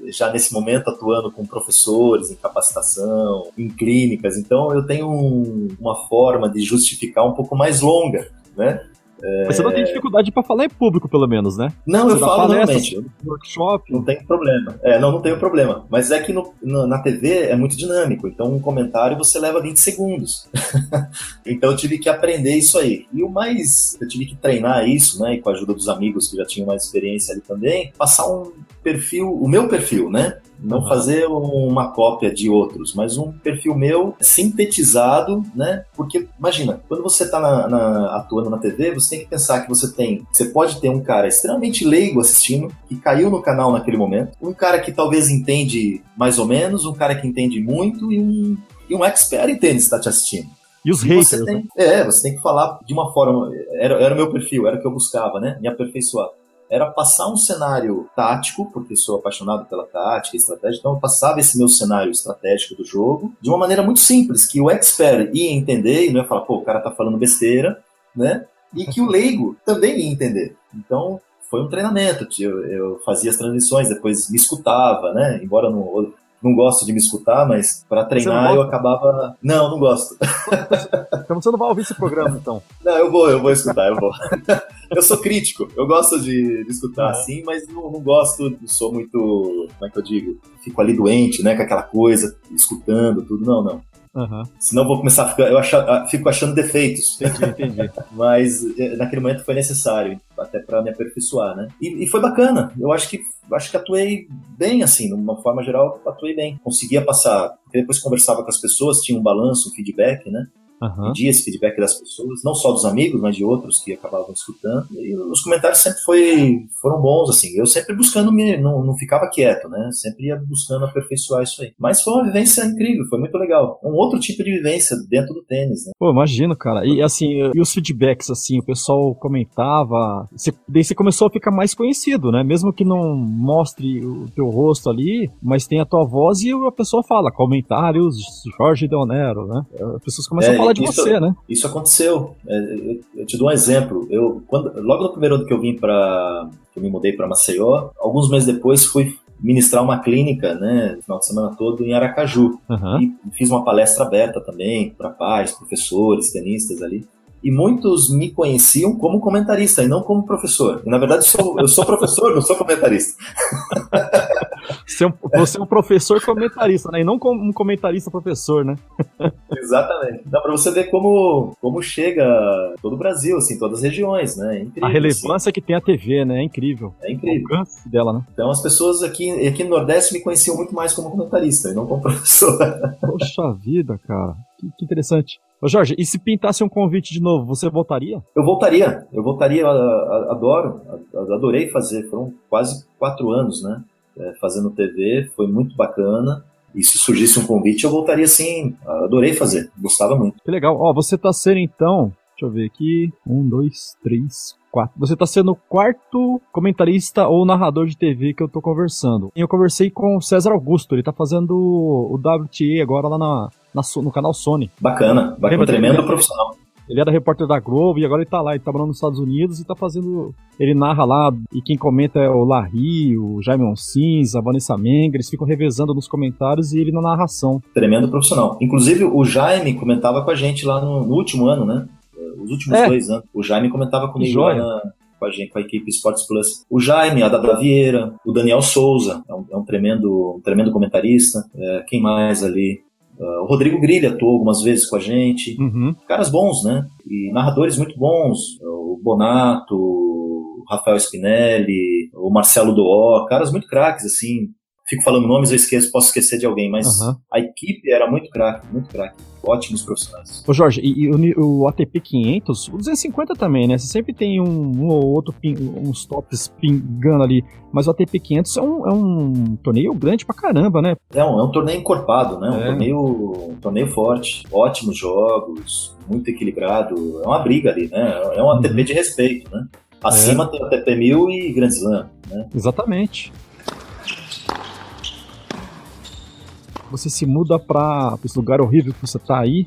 já nesse momento atuando com professores em capacitação, em clínicas, então eu tenho um, uma forma de justificar um pouco mais longa, né? Mas você não tem dificuldade para falar em público, pelo menos, né? Não, você eu falo normalmente. Workshop. Não tem problema. É, não, não tenho problema. Mas é que no, no, na TV é muito dinâmico. Então, um comentário você leva 20 segundos. então, eu tive que aprender isso aí. E o mais, eu tive que treinar isso, né? E com a ajuda dos amigos que já tinham mais experiência ali também, passar um perfil, o meu perfil, né? Não uhum. fazer uma cópia de outros, mas um perfil meu sintetizado, né? Porque, imagina, quando você está na, na, atuando na TV, você tem que pensar que você tem. Você pode ter um cara extremamente leigo assistindo, que caiu no canal naquele momento, um cara que talvez entende mais ou menos, um cara que entende muito e um, e um expert em tênis está te assistindo. E os e haters. Tem, né? É, você tem que falar de uma forma. Era, era o meu perfil, era o que eu buscava, né? Me aperfeiçoar era passar um cenário tático, porque sou apaixonado pela tática e estratégia, então eu passava esse meu cenário estratégico do jogo de uma maneira muito simples, que o expert ia entender e não ia falar, pô, o cara tá falando besteira, né? E que o leigo também ia entender. Então, foi um treinamento. Eu, eu fazia as transições, depois me escutava, né? Embora não, não gosto de me escutar, mas para treinar eu acabava. Não, não gosto. Então você não vai ouvir esse programa, então? Não, eu vou, eu vou escutar, eu vou. eu sou crítico, eu gosto de, de escutar assim, mas não, não gosto, não sou muito. Como é que eu digo? Fico ali doente, né? Com aquela coisa, escutando tudo. Não, não. Uhum. Senão vou começar a ficar. Eu acho, fico achando defeitos. Entendi, entendi. Mas eh, naquele momento foi necessário, até para me aperfeiçoar, né? E, e, foi bacana. Eu acho que acho que atuei bem, assim, de uma forma geral, atuei bem. Conseguia passar. Depois conversava com as pessoas, tinha um balanço, um feedback, né? Uhum. pedia esse feedback das pessoas, não só dos amigos, mas de outros que acabavam escutando. E os comentários sempre foi, foram bons, assim. Eu sempre buscando me, não, não ficava quieto, né? Sempre ia buscando aperfeiçoar isso aí. Mas foi uma vivência incrível, foi muito legal. Um outro tipo de vivência dentro do tênis, né? Pô, imagino, cara. E assim, e os feedbacks, assim, o pessoal comentava. Você, daí você começou a ficar mais conhecido, né? Mesmo que não mostre o teu rosto ali, mas tem a tua voz e a pessoa fala comentários Jorge Deonero, né? As pessoas começam é, a falar de isso, você, né? Isso aconteceu. É, eu, eu, te dou um exemplo. Eu, quando, logo no primeiro ano que eu vim para, que eu me mudei para Maceió, alguns meses depois fui ministrar uma clínica, né, final de semana todo em Aracaju. Uhum. E fiz uma palestra aberta também para pais, professores, tenistas ali e muitos me conheciam como comentarista e não como professor. E, na verdade, sou, eu sou professor, não sou comentarista. Você é, um, você é um professor comentarista, né? E não como um comentarista professor, né? Exatamente. Dá para você ver como, como chega todo o Brasil, assim, todas as regiões, né? É incrível, a relevância assim. que tem a TV, né? É incrível. É incrível. O alcance dela, né? Então as pessoas aqui, aqui no Nordeste me conheciam muito mais como comentarista e não como professor. Poxa vida, cara. Que, que interessante. Ô Jorge, e se pintasse um convite de novo, você voltaria? Eu voltaria, eu voltaria, eu adoro, adorei fazer, foram quase quatro anos, né, é, fazendo TV, foi muito bacana, e se surgisse um convite, eu voltaria sim, adorei fazer, gostava muito. Que legal, ó, você tá sendo então, deixa eu ver aqui, um, dois, três, quatro. Você tá sendo o quarto comentarista ou narrador de TV que eu tô conversando. Eu conversei com o César Augusto, ele tá fazendo o WTA agora lá na, na no canal Sony. Bacana, bacana tremendo profissional. Ele era repórter da Globo e agora ele tá lá, ele tá morando nos Estados Unidos e tá fazendo. Ele narra lá, e quem comenta é o Larry, o Jaime Onsins, a Vanessa Menga, eles ficam revezando nos comentários e ele na narração. Tremendo profissional. Inclusive, o Jaime comentava com a gente lá no, no último ano, né? os últimos é. dois anos. O Jaime comentava comigo lá na, com a gente, com a equipe Sports Plus. O Jaime, a Dada Vieira, o Daniel Souza, é um, é um tremendo, um tremendo comentarista. É, quem mais ali? Uh, o Rodrigo Grilha atuou algumas vezes com a gente. Uhum. Caras bons, né? E narradores muito bons. O Bonato, o Rafael Spinelli, o Marcelo Doó, caras muito craques, assim. Fico falando nomes, eu esqueço, posso esquecer de alguém, mas uhum. a equipe era muito craque, muito craque ótimos profissionais. Ô Jorge, e, e o, o, ATP 500, o 250 também, né? Você sempre tem um, um ou outro, ping, uns tops pingando ali, mas o ATP 500 é um, é um torneio grande pra caramba, né? É um, é um torneio encorpado, né? Um, é. torneio, um torneio forte, ótimos jogos, muito equilibrado, é uma briga ali, né? É um ATP uhum. de respeito, né? Acima é. tem o ATP 1000 e Grand Slam, né? Exatamente. Você se muda para esse lugar horrível que você tá aí,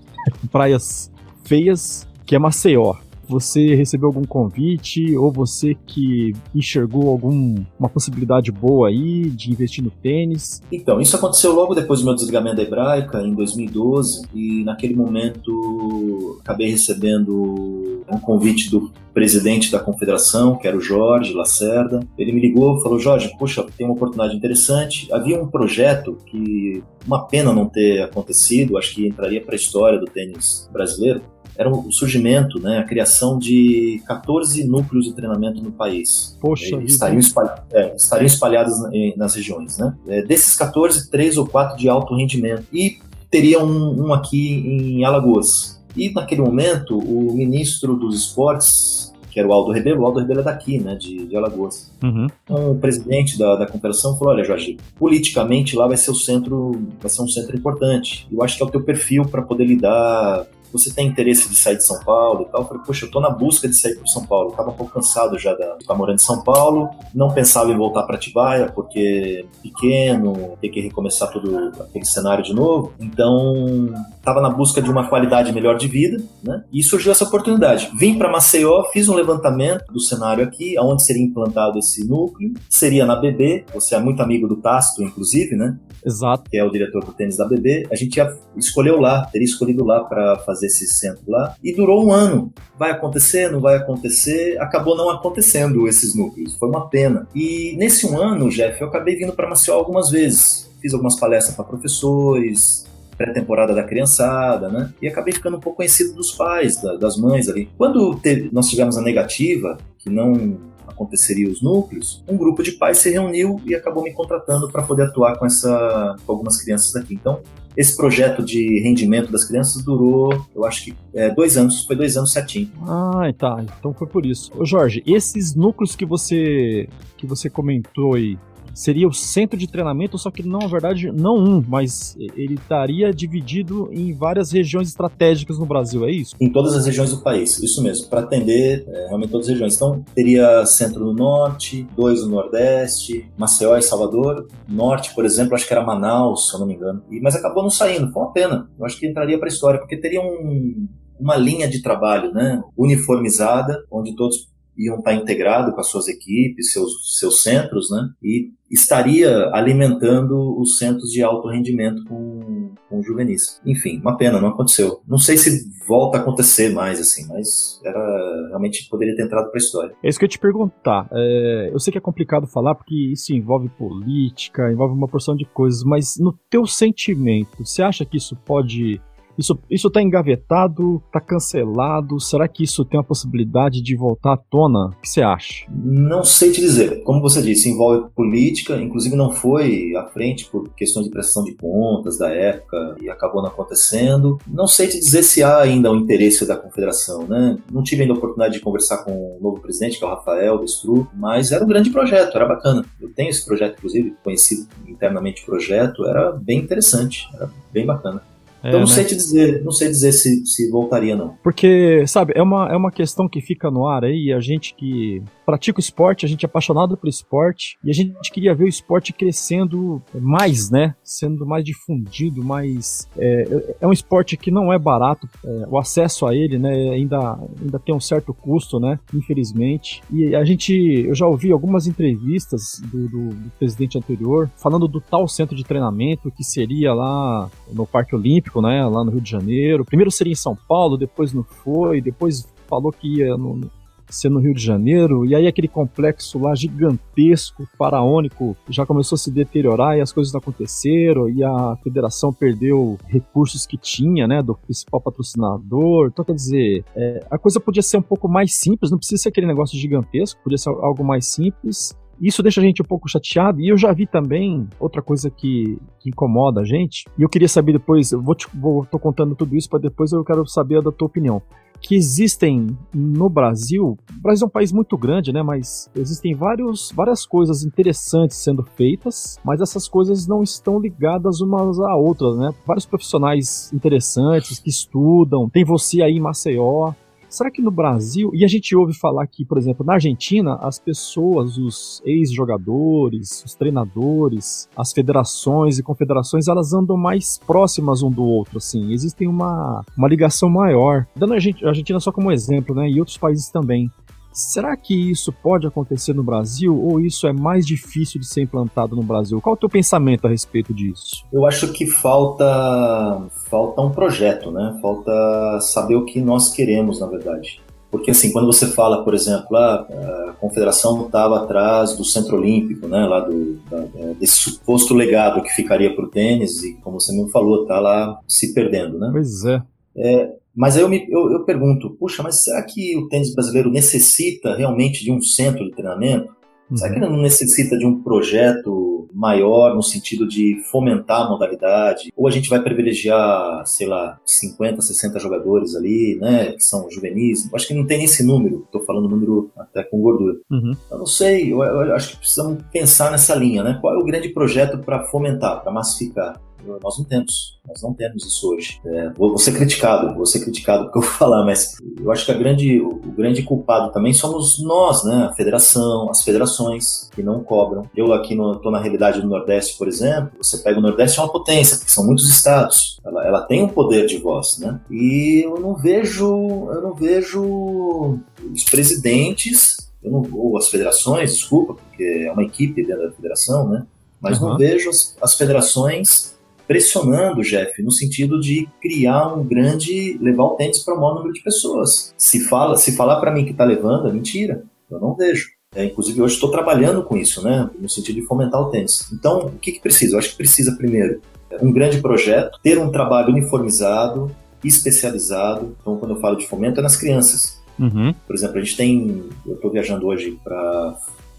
praias feias, que é Maceió. Você recebeu algum convite ou você que enxergou alguma possibilidade boa aí de investir no tênis? Então, isso aconteceu logo depois do meu desligamento da Hebraica, em 2012, e naquele momento acabei recebendo um convite do presidente da confederação, que era o Jorge Lacerda. Ele me ligou falou: Jorge, puxa, tem uma oportunidade interessante. Havia um projeto que, uma pena não ter acontecido, acho que entraria para a história do tênis brasileiro era o surgimento, né, a criação de 14 núcleos de treinamento no país. Poxa, estariam, espalhados, é, estariam espalhados nas regiões, né? É, desses 14, três ou quatro de alto rendimento e teria um, um aqui em Alagoas. E naquele momento, o ministro dos esportes que era o Aldo Rebelo, o Aldo Rebelo é daqui, né, de, de Alagoas. Uhum. Então, o presidente da, da confederação falou, olha, Jorge, politicamente lá vai ser o centro, vai ser um centro importante. Eu acho que é o teu perfil para poder lidar você tem interesse de sair de São Paulo e tal? Eu falei, poxa, eu tô na busca de sair para São Paulo. Eu tava um pouco cansado já de estar morando em São Paulo, não pensava em voltar para Atibaia, porque pequeno, ter que recomeçar todo aquele cenário de novo. Então, tava na busca de uma qualidade melhor de vida, né? E surgiu essa oportunidade. Vim para Maceió, fiz um levantamento do cenário aqui, aonde seria implantado esse núcleo. Seria na BB, você é muito amigo do Tasto, inclusive, né? Exato. Que é o diretor do tênis da BB. A gente escolheu lá, teria escolhido lá para fazer fazer esse centro lá. E durou um ano. Vai acontecer, não vai acontecer. Acabou não acontecendo esses núcleos. Foi uma pena. E nesse um ano, Jeff, eu acabei vindo para Maceió algumas vezes. Fiz algumas palestras para professores, pré-temporada da criançada, né? E acabei ficando um pouco conhecido dos pais, da, das mães ali. Quando teve, nós tivemos a negativa, que não aconteceria os núcleos, um grupo de pais se reuniu e acabou me contratando para poder atuar com, essa, com algumas crianças daqui. Então, esse projeto de rendimento das crianças durou, eu acho que é, dois anos, foi dois anos certinho. Ah, tá. Então foi por isso. Ô Jorge, esses núcleos que você que você comentou aí, seria o centro de treinamento, só que não, na verdade, não um, mas ele estaria dividido em várias regiões estratégicas no Brasil, é isso? Em todas as regiões do país, isso mesmo, para atender é, realmente todas as regiões. Então, teria centro no norte, dois no nordeste, Maceió e Salvador. Norte, por exemplo, acho que era Manaus, se eu não me engano. E, mas acabou não saindo, foi uma pena. Eu acho que entraria para a história, porque teria um, uma linha de trabalho, né, uniformizada, onde todos iam estar integrados com as suas equipes, seus, seus centros, né? E estaria alimentando os centros de alto rendimento com, com juvenis. Enfim, uma pena, não aconteceu. Não sei se volta a acontecer mais, assim, mas era realmente poderia ter entrado para a história. É isso que eu te perguntar. É, eu sei que é complicado falar porque isso envolve política, envolve uma porção de coisas, mas no teu sentimento, você acha que isso pode isso, isso tá engavetado, tá cancelado. Será que isso tem a possibilidade de voltar à tona? O que você acha? Não sei te dizer. Como você disse, envolve política, inclusive não foi à frente por questões de prestação de contas da época e acabou não acontecendo. Não sei te dizer se há ainda um interesse da confederação, né? Não tive ainda a oportunidade de conversar com o novo presidente, que é o Rafael Destru, mas era um grande projeto, era bacana. Eu tenho esse projeto, inclusive, conhecido internamente projeto, era bem interessante, era bem bacana. É, então não né? sei te dizer, não sei dizer se, se voltaria não. Porque, sabe, é uma, é uma questão que fica no ar aí, a gente que pratica o esporte, a gente é apaixonado pelo esporte e a gente queria ver o esporte crescendo mais, né? Sendo mais difundido, mais. É, é um esporte que não é barato, é, o acesso a ele, né? Ainda, ainda tem um certo custo, né? Infelizmente. E a gente, eu já ouvi algumas entrevistas do, do, do presidente anterior falando do tal centro de treinamento que seria lá no Parque Olímpico, né? Lá no Rio de Janeiro. Primeiro seria em São Paulo, depois não foi, depois falou que ia no, ser no Rio de Janeiro, e aí aquele complexo lá gigantesco, faraônico, já começou a se deteriorar e as coisas aconteceram, e a federação perdeu recursos que tinha, né, do principal patrocinador. Então, quer dizer, é, a coisa podia ser um pouco mais simples, não precisa ser aquele negócio gigantesco, podia ser algo mais simples. Isso deixa a gente um pouco chateado. E eu já vi também outra coisa que, que incomoda a gente. E eu queria saber depois, eu vou, te, vou tô contando tudo isso para depois eu quero saber da tua opinião que existem no Brasil. O Brasil é um país muito grande, né? Mas existem vários, várias coisas interessantes sendo feitas, mas essas coisas não estão ligadas umas a outras, né? Vários profissionais interessantes que estudam. Tem você aí em Maceió, Será que no Brasil, e a gente ouve falar que, por exemplo, na Argentina, as pessoas, os ex-jogadores, os treinadores, as federações e confederações, elas andam mais próximas um do outro, assim, existem uma, uma ligação maior. Dando a Argentina só como exemplo, né, e outros países também. Será que isso pode acontecer no Brasil ou isso é mais difícil de ser implantado no Brasil? Qual é o teu pensamento a respeito disso? Eu acho que falta falta um projeto, né? Falta saber o que nós queremos, na verdade. Porque assim, quando você fala, por exemplo, ah, a confederação estava atrás do Centro Olímpico, né, lá do, da, é, desse suposto legado que ficaria para o tênis e, como você mesmo falou, está lá se perdendo, né? Pois é. é Mas aí eu, me, eu, eu pergunto, puxa, mas será que o tênis brasileiro necessita realmente de um centro de treinamento? Uhum. Será que ele não necessita de um projeto maior no sentido de fomentar a modalidade? Ou a gente vai privilegiar, sei lá, 50, 60 jogadores ali, né, que são juvenis? Acho que não tem esse número, estou falando número até com gordura. Uhum. Eu não sei, eu, eu acho que precisamos pensar nessa linha, né? Qual é o grande projeto para fomentar, para massificar? Nós não temos, nós não temos isso hoje. É, vou, ser criticado, vou ser criticado porque eu vou falar, mas eu acho que a grande, o grande culpado também somos nós, né? A federação, as federações que não cobram. Eu aqui estou na realidade do Nordeste, por exemplo, você pega o Nordeste é uma potência, porque são muitos estados. Ela, ela tem um poder de voz, né? E eu não vejo, eu não vejo os presidentes não, ou as federações, desculpa, porque é uma equipe dentro da federação, né? Mas uhum. não vejo as, as, federações pressionando, Jeff, no sentido de criar um grande, levar o tênis para o maior número de pessoas. Se fala, se falar para mim que está levando, é mentira. Eu não vejo. É, inclusive hoje estou trabalhando com isso, né, no sentido de fomentar o tênis. Então, o que, que precisa? Eu acho que precisa primeiro um grande projeto, ter um trabalho uniformizado, especializado. Então, quando eu falo de fomento, é nas crianças. Uhum. Por exemplo, a gente tem, eu estou viajando hoje para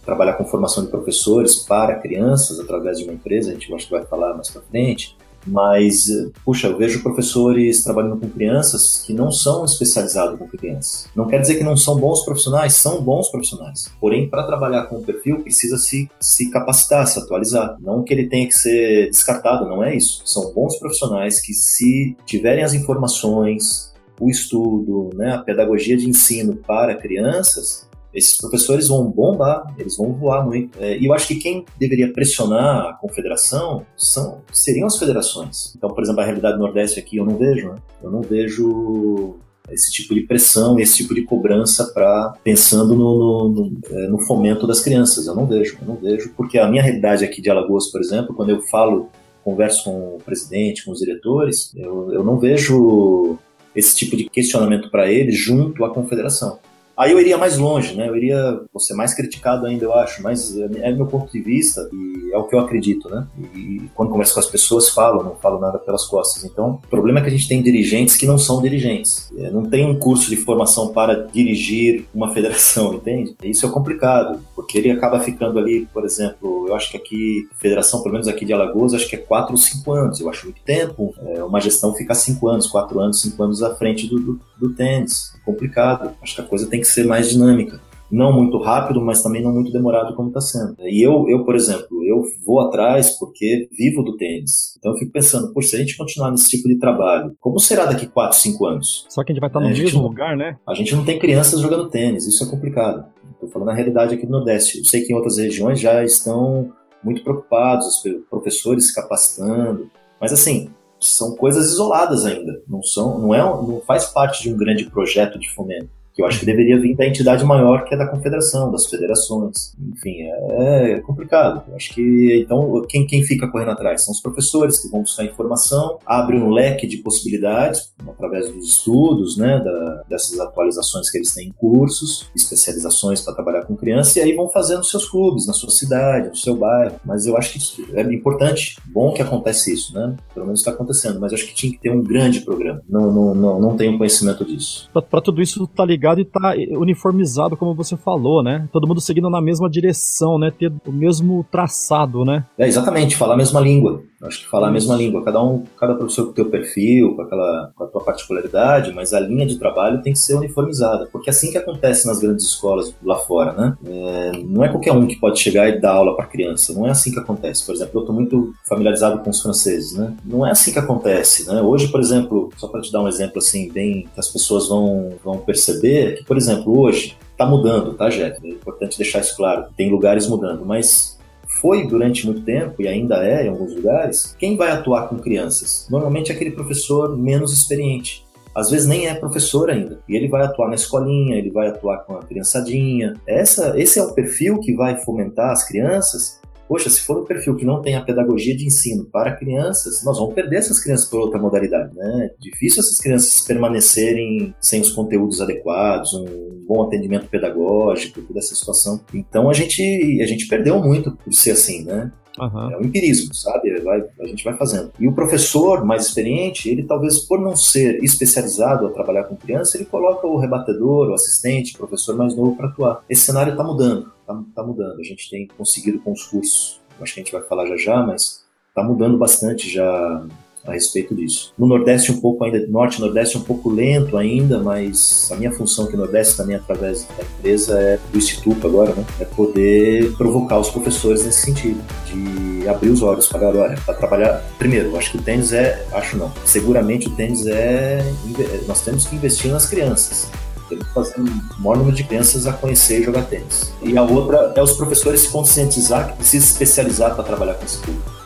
trabalhar com formação de professores para crianças através de uma empresa, a gente acho que vai falar mais para frente. Mas, puxa, eu vejo professores trabalhando com crianças que não são especializados com crianças. Não quer dizer que não são bons profissionais, são bons profissionais. Porém, para trabalhar com o perfil, precisa se, se capacitar, se atualizar. Não que ele tenha que ser descartado, não é isso. São bons profissionais que, se tiverem as informações, o estudo, né, a pedagogia de ensino para crianças, esses professores vão bombar, eles vão voar muito. É, e eu acho que quem deveria pressionar a confederação são, seriam as federações. Então, por exemplo, a realidade Nordeste aqui eu não vejo, né? Eu não vejo esse tipo de pressão, esse tipo de cobrança para pensando no, no, no, é, no, fomento das crianças. Eu não vejo, eu não vejo, porque a minha realidade aqui de Alagoas, por exemplo, quando eu falo, converso com o presidente, com os diretores, eu, eu não vejo esse tipo de questionamento para eles junto à confederação. Aí eu iria mais longe, né? Eu iria ser mais criticado ainda, eu acho, mas é, é meu ponto de vista e é o que eu acredito, né? E quando converso com as pessoas, falo, não falo nada pelas costas. Então, o problema é que a gente tem dirigentes que não são dirigentes. É, não tem um curso de formação para dirigir uma federação, entende? Isso é complicado, porque ele acaba ficando ali, por exemplo, eu acho que aqui, federação, pelo menos aqui de Alagoas, acho que é 4 ou 5 anos. Eu acho muito tempo. É, uma gestão ficar 5 anos, 4 anos, 5 anos à frente do, do, do tênis. É complicado. Acho que a coisa tem que ser mais dinâmica. Não muito rápido, mas também não muito demorado como está sendo. E eu, eu, por exemplo, eu vou atrás porque vivo do tênis. Então eu fico pensando, por se a gente continuar nesse tipo de trabalho, como será daqui 4, 5 anos? Só que a gente vai estar no é, mesmo lugar, né? A gente não tem crianças jogando tênis, isso é complicado. Estou falando a realidade aqui do Nordeste. Eu sei que em outras regiões já estão muito preocupados, os professores capacitando. Mas assim, são coisas isoladas ainda, não são, não é, não faz parte de um grande projeto de fomento que eu acho que deveria vir da entidade maior, que é da confederação, das federações. Enfim, é, é complicado. Eu acho que, então, quem, quem fica correndo atrás? São os professores que vão buscar informação, abrem um leque de possibilidades, através dos estudos, né, da, dessas atualizações que eles têm em cursos, especializações para trabalhar com criança, e aí vão fazendo seus clubes, na sua cidade, no seu bairro. Mas eu acho que é importante, bom que acontece isso, né? Pelo menos está acontecendo, mas eu acho que tinha que ter um grande programa. Não, não, não, não tenho conhecimento disso. Para tudo isso tá ligado e tá uniformizado, como você falou, né? Todo mundo seguindo na mesma direção, né? Ter o mesmo traçado, né? É, exatamente, falar a mesma língua. Acho que falar a mesma língua. Cada um, cada professor com o teu perfil, com, aquela, com a tua particularidade, mas a linha de trabalho tem que ser uniformizada. Porque é assim que acontece nas grandes escolas lá fora, né? É, não é qualquer um que pode chegar e dar aula para criança. Não é assim que acontece. Por exemplo, eu estou muito familiarizado com os franceses, né? Não é assim que acontece, né? Hoje, por exemplo, só para te dar um exemplo assim, bem que as pessoas vão, vão perceber, que, por exemplo, hoje está mudando, tá, Jeff? É importante deixar isso claro. Tem lugares mudando, mas foi durante muito tempo, e ainda é em alguns lugares, quem vai atuar com crianças? Normalmente é aquele professor menos experiente. Às vezes nem é professor ainda. E ele vai atuar na escolinha, ele vai atuar com a criançadinha. Essa, esse é o perfil que vai fomentar as crianças Poxa, se for um perfil que não tem a pedagogia de ensino para crianças, nós vamos perder essas crianças por outra modalidade, né? Difícil essas crianças permanecerem sem os conteúdos adequados, um bom atendimento pedagógico, toda essa situação. Então a gente, a gente perdeu muito por ser assim, né? Uhum. É um empirismo, sabe? Vai, a gente vai fazendo. E o professor mais experiente, ele talvez por não ser especializado a trabalhar com criança, ele coloca o rebatedor, o assistente, o professor mais novo para atuar. Esse cenário está mudando, está tá mudando. A gente tem conseguido com os cursos, acho que a gente vai falar já já, mas está mudando bastante já a respeito disso. No Nordeste um pouco ainda, Norte Nordeste um pouco lento ainda, mas a minha função aqui no Nordeste também através da empresa é do Instituto agora, né, é poder provocar os professores nesse sentido, de abrir os olhos para olha, para trabalhar. Primeiro, acho que o tênis é, acho não, seguramente o tênis é, nós temos que investir nas crianças. Temos que fazer o maior número de crianças a conhecer e jogar tênis. E a outra é os professores se conscientizar que precisa especializar para trabalhar com esse público.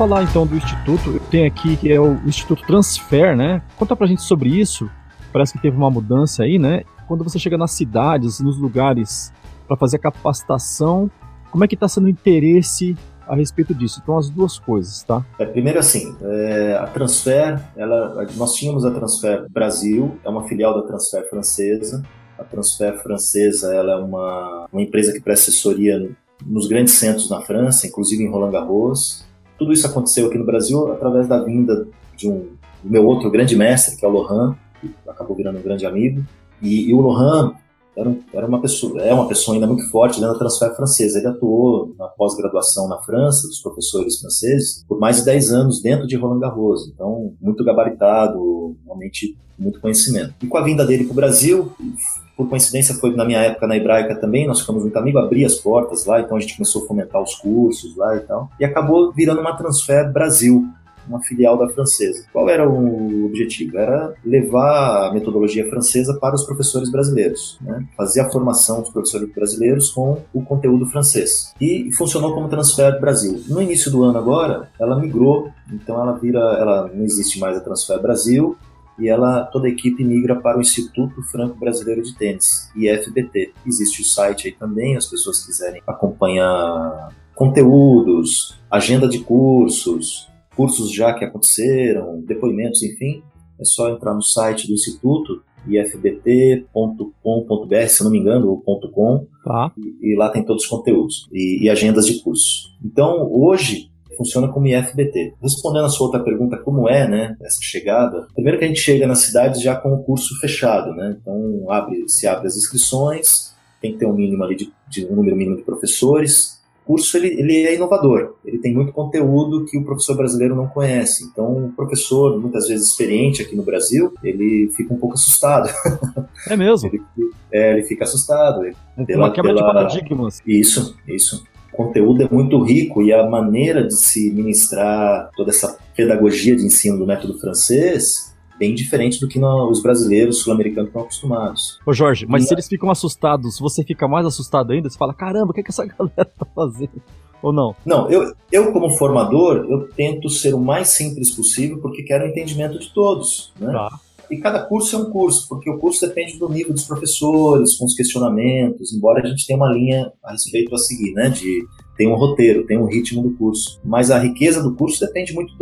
Falar então do Instituto. Eu tenho aqui que é o Instituto Transfer, né? Conta pra gente sobre isso. Parece que teve uma mudança aí, né? Quando você chega nas cidades, nos lugares para fazer a capacitação, como é que está sendo o interesse a respeito disso. Então, as duas coisas, tá? É, primeiro, assim, é, a Transfer, ela, nós tínhamos a Transfer Brasil, é uma filial da Transfer francesa. A Transfer francesa, ela é uma, uma empresa que presta assessoria nos grandes centros na França, inclusive em Roland Garros. Tudo isso aconteceu aqui no Brasil através da vinda de um do meu outro grande mestre, que é o Lohan, que acabou virando um grande amigo. E, e o Lohan era, era, uma pessoa, é uma pessoa ainda muito forte dentro da transfer francesa. Ele atuou na pós-graduação na França, dos professores franceses, por mais de 10 anos dentro de Roland Garros. Então, muito gabaritado, realmente muito conhecimento. E com a vinda dele para o Brasil, por coincidência foi na minha época na Hebraica também, nós ficamos muito amigos, abri as portas lá, então a gente começou a fomentar os cursos lá e tal. E acabou virando uma Transfer Brasil, uma filial da francesa. Qual era o objetivo? Era levar a metodologia francesa para os professores brasileiros, né? fazer a formação dos professores brasileiros com o conteúdo francês. E funcionou como Transfer Brasil. No início do ano agora, ela migrou, então ela vira, ela não existe mais a Transfer Brasil, e ela toda a equipe migra para o Instituto Franco Brasileiro de Tênis, IFBT. Existe o site aí também, as pessoas quiserem acompanhar conteúdos, agenda de cursos, cursos já que aconteceram, depoimentos, enfim, é só entrar no site do Instituto ifbt.com.br, se não me engano, ou .com, tá. e, e, lá tem todos os conteúdos e, e agendas de cursos. Então, hoje, funciona como IFBT. Respondendo a sua outra pergunta, como é, né, essa chegada? Primeiro que a gente chega nas cidades já com o curso fechado, né? Então abre, se abre as inscrições, tem que ter um mínimo ali de, de um número mínimo de professores. O curso ele, ele é inovador, ele tem muito conteúdo que o professor brasileiro não conhece. Então o professor, muitas vezes experiente aqui no Brasil, ele fica um pouco assustado. É mesmo? ele, é, ele fica assustado. Ele, pela, uma quebra pela... de paradigmas. Isso, isso conteúdo é muito rico e a maneira de se ministrar toda essa pedagogia de ensino do método francês bem diferente do que nós, os brasileiros sul-americanos estão acostumados. Ô Jorge, mas e se eles ficam assustados, você fica mais assustado ainda? Você fala, caramba, o que, é que essa galera tá fazendo? Ou não? Não, eu, eu como formador, eu tento ser o mais simples possível porque quero o entendimento de todos, né? Tá. E cada curso é um curso, porque o curso depende do nível dos professores, com os questionamentos, embora a gente tenha uma linha a respeito a seguir, né? De tem um roteiro, tem um ritmo do curso. Mas a riqueza do curso depende muito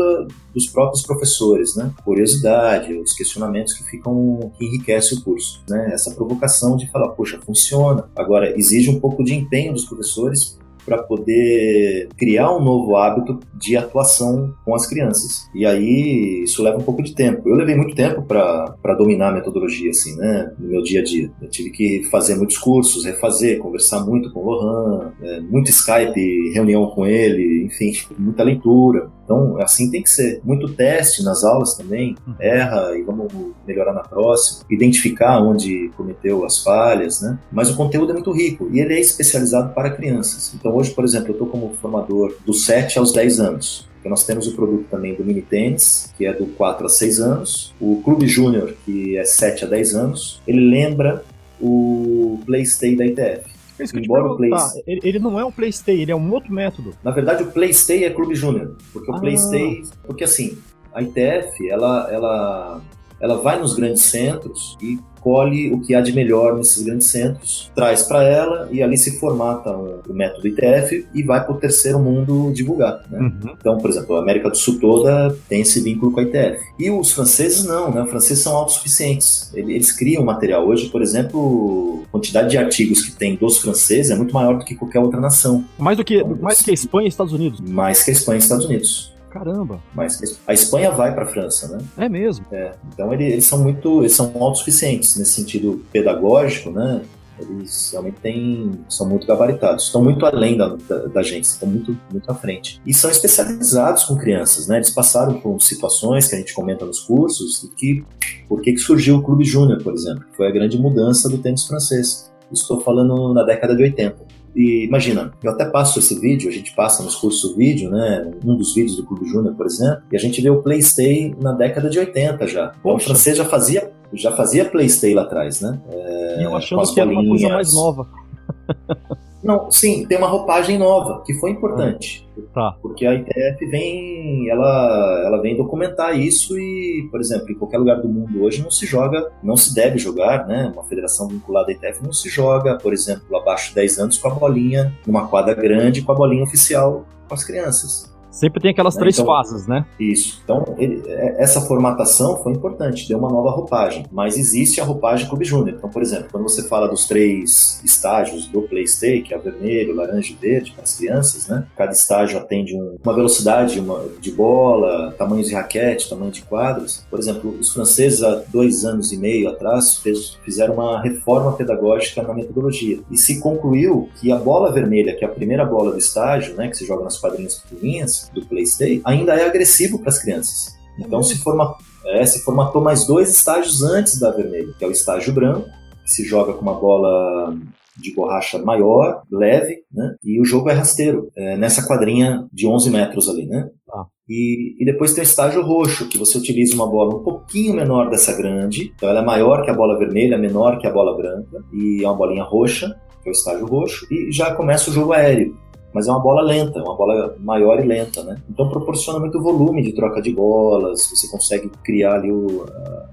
dos próprios professores, né? Curiosidade, os questionamentos que ficam que enriquecem o curso, né? Essa provocação de falar, poxa, funciona. Agora exige um pouco de empenho dos professores para poder criar um novo hábito de atuação com as crianças. E aí isso leva um pouco de tempo. Eu levei muito tempo para dominar a metodologia, assim, né, no meu dia a dia. Eu tive que fazer muitos cursos, refazer, conversar muito com o Lohan, é, muito Skype, reunião com ele, enfim, muita leitura. Então, assim tem que ser. Muito teste nas aulas também, uhum. erra e vamos melhorar na próxima, identificar onde cometeu as falhas, né? Mas o conteúdo é muito rico e ele é especializado para crianças. Então, hoje, por exemplo, eu estou como formador dos 7 aos 10 anos. Então, nós temos o produto também do mini tênis, que é do 4 a 6 anos, o Clube Júnior, que é 7 a 10 anos. Ele lembra o Playstay da ITF. É isso que Embora o Play... ele, ele, não é um Playstay, ele é um outro método. Na verdade, o Playstay é Clube Júnior. Porque o ah. Playstay. Porque assim, a ITF, ela, ela, ela vai nos grandes centros e colhe o que há de melhor nesses grandes centros, traz para ela e ali se formata o, o método ITF e vai para o terceiro mundo divulgar. Né? Uhum. Então, por exemplo, a América do Sul toda tem esse vínculo com a ITF. E os franceses não, né? Os franceses são autossuficientes. Eles, eles criam material. Hoje, por exemplo, a quantidade de artigos que tem dos franceses é muito maior do que qualquer outra nação. Mais do que, então, mais que a Espanha e Estados Unidos. Mais que a Espanha e Estados Unidos. Caramba. Mas a Espanha vai para a França, né? É mesmo. É. Então eles, eles são muito, eles são autossuficientes nesse sentido pedagógico, né? Eles realmente têm, são muito gabaritados, estão muito além da, da, da gente, estão muito, muito à frente. E são especializados com crianças, né? Eles passaram por situações que a gente comenta nos cursos e que, por que surgiu o Clube Júnior, por exemplo? Foi a grande mudança do tênis francês. Estou falando na década de 80. E imagina, eu até passo esse vídeo, a gente passa nos cursos vídeo, né? Um dos vídeos do Clube Júnior, por exemplo, e a gente vê o Playstay na década de 80 já. Então, o francês já fazia, já fazia Playstay lá atrás, né? É, eu achando que era uma coisa mais nova. Não, sim, tem uma roupagem nova, que foi importante. Tá. Porque a ITF vem, ela, ela vem documentar isso e, por exemplo, em qualquer lugar do mundo hoje não se joga, não se deve jogar, né? Uma federação vinculada à ITF não se joga, por exemplo, abaixo de 10 anos com a bolinha, numa quadra grande com a bolinha oficial com as crianças. Sempre tem aquelas três então, fases, né? Isso. Então, ele, é, essa formatação foi importante, deu uma nova roupagem. Mas existe a roupagem Clube Júnior. Então, por exemplo, quando você fala dos três estágios do Playstay, que é vermelho, laranja e verde para as crianças, né? Cada estágio atende um, uma velocidade uma, de bola, tamanhos de raquete, tamanho de quadros. Por exemplo, os franceses, há dois anos e meio atrás, fez, fizeram uma reforma pedagógica na metodologia. E se concluiu que a bola vermelha, que é a primeira bola do estágio, né? Que se joga nas quadrinhas pequenininhas, do PlayStation ainda é agressivo para as crianças. Então se, forma, é, se formatou mais dois estágios antes da vermelha, que é o estágio branco, que se joga com uma bola de borracha maior, leve, né? E o jogo é rasteiro, é, nessa quadrinha de 11 metros ali, né? Ah. E, e, depois tem o estágio roxo, que você utiliza uma bola um pouquinho menor dessa grande, então ela é maior que a bola vermelha, menor que a bola branca, e é uma bolinha roxa, que é o estágio roxo, e já começa o jogo aéreo mas é uma bola lenta, uma bola maior e lenta, né? Então proporciona muito volume de troca de bolas, você consegue criar ali o,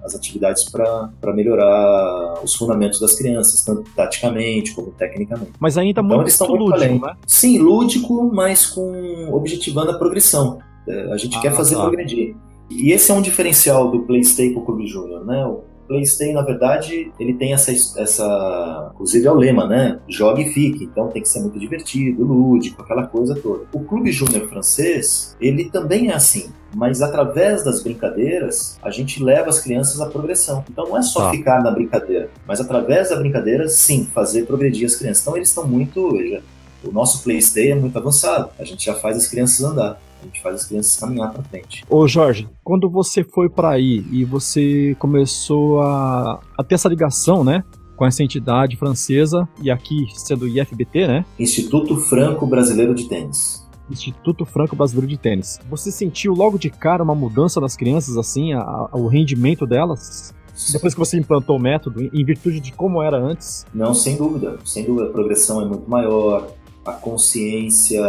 as atividades para melhorar os fundamentos das crianças, tanto taticamente como tecnicamente. Mas ainda então, muito, muito lúdico, além. né? Sim, lúdico, mas com objetivando a progressão. É, a gente ah, quer fazer tá. progredir. E esse é um diferencial do PlayStation Clube Júnior, né? PlayStation, na verdade, ele tem essa, essa. Inclusive é o lema, né? Jogue e fique. Então tem que ser muito divertido, lúdico, aquela coisa toda. O Clube Júnior francês, ele também é assim. Mas através das brincadeiras, a gente leva as crianças à progressão. Então não é só ah. ficar na brincadeira, mas através da brincadeira, sim, fazer progredir as crianças. Então eles estão muito. Veja, o nosso PlayStation é muito avançado. A gente já faz as crianças andar. A gente faz as crianças caminhar para frente. Ô Jorge, quando você foi para aí e você começou a, a ter essa ligação, né? Com essa entidade francesa e aqui sendo IFBT, né? Instituto Franco Brasileiro de Tênis. Instituto Franco Brasileiro de Tênis. Você sentiu logo de cara uma mudança nas crianças, assim, a, a, o rendimento delas? Depois que você implantou o método, em virtude de como era antes? Não, sem dúvida. Sem dúvida, a progressão é muito maior, a consciência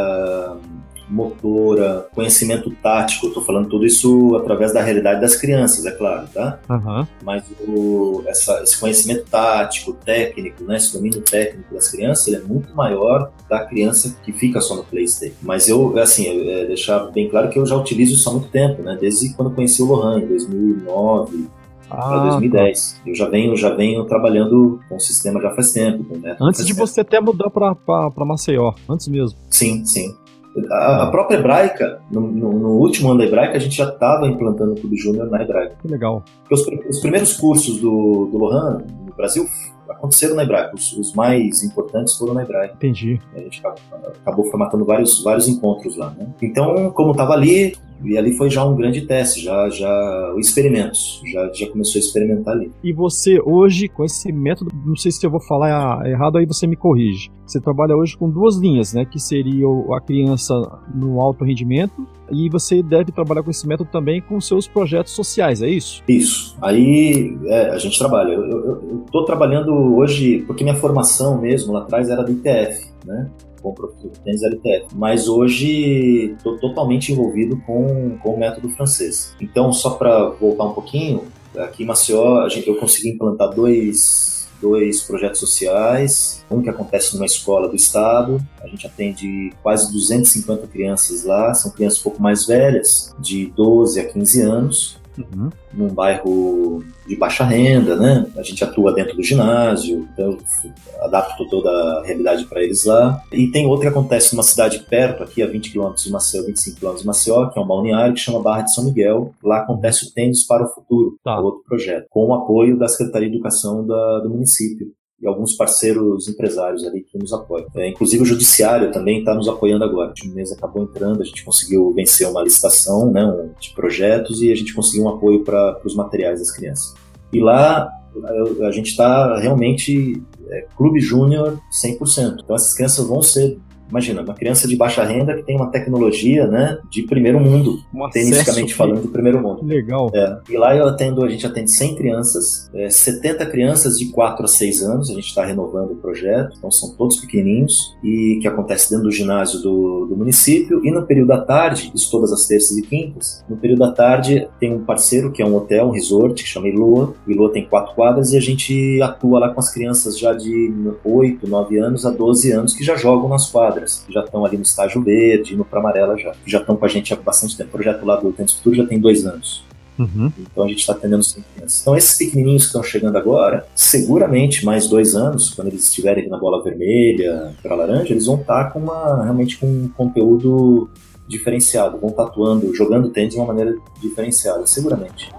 motora, conhecimento tático. Estou falando tudo isso através da realidade das crianças, é claro, tá? Uhum. Mas o, essa, esse conhecimento tático, técnico, né, esse domínio técnico das crianças, ele é muito maior da criança que fica só no PlayStation. Mas eu, assim, é, deixar bem claro que eu já utilizo isso há muito tempo, né? Desde quando conheci o Lohan, em 2009, ah, para 2010. Tá. Eu já venho, já venho trabalhando com o sistema já faz tempo. Antes de tempo. você até mudar para Maceió, antes mesmo. Sim, sim. A, própria hebraica, no, no, no, último ano da hebraica, a gente já estava implantando o Clube Júnior na hebraica. Que legal. Os, os, primeiros cursos do, do Lohan no Brasil aconteceram na hebraica. Os, os, mais importantes foram na hebraica. Entendi. A gente acabou, acabou formatando vários, vários encontros lá. Né? Então, como estava ali, E ali foi já um grande teste, já, já experimentos, já, já começou a experimentar ali. E você hoje, com esse método, não sei se eu vou falar errado, aí você me corrige. Você trabalha hoje com duas linhas, né? Que seria a criança no alto rendimento e você deve trabalhar com esse método também com seus projetos sociais, é isso? Isso. Aí é, a gente trabalha. Eu estou trabalhando hoje, porque minha formação mesmo lá atrás era do ITF, né? Com o tênis LTF. Mas hoje estou totalmente envolvido com, com o método francês. Então, só para voltar um pouquinho, aqui em Maceió gente, eu consegui implantar dois, dois projetos sociais. Um que acontece numa escola do estado. A gente atende quase 250 crianças lá. São crianças um pouco mais velhas, de 12 a 15 anos uhum. num bairro de baixa renda, né? A gente atua dentro do ginásio, então adapto toda a realidade para eles lá. E tem outro que acontece numa cidade perto, aqui a 20 km de Maceió, 25 km de Maceió, que é um balneário que chama Barra de São Miguel. Lá acontece o Tênis para o Futuro, tá. outro projeto, com o apoio da Secretaria de Educação da, do município e alguns parceiros empresários ali que nos apoiam. É, inclusive o judiciário também está nos apoiando agora. O mês acabou entrando, a gente conseguiu vencer uma licitação né, de projetos e a gente conseguiu um apoio para os materiais das crianças. E lá a gente está realmente é, clube júnior 100%. Então essas crianças vão ser Imagina, uma criança de baixa renda que tem uma tecnologia, né, de primeiro mundo, um tenicamente falando, de primeiro mundo. Legal. É, e lá eu atendo, a gente atende 100 crianças, é, 70 crianças de 4 a 6 anos, a gente está renovando o projeto, então são todos pequenininhos, e que acontece dentro do ginásio do, do município, e no período da tarde, isso todas as terças e quintas, no período da tarde tem um parceiro que é um hotel, um resort, que chama Ilua, Ilua tem quatro quadras, e a gente atua lá com as crianças já de 8, 9 anos a 12 anos, que já jogam nas quadras quadras, que já estão ali no estágio verde, indo para amarela já, que já estão com a gente há bastante tempo. O projeto lá do Tênis Futuro já tem dois anos. Uhum. Então a gente está atendendo cinco crianças. Então esses pequenininhos que estão chegando agora, seguramente mais dois anos, quando eles estiverem na bola vermelha para laranja, eles vão estar tá com uma realmente com um conteúdo diferenciado, vão tatuando, jogando tênis de uma maneira diferenciada, seguramente.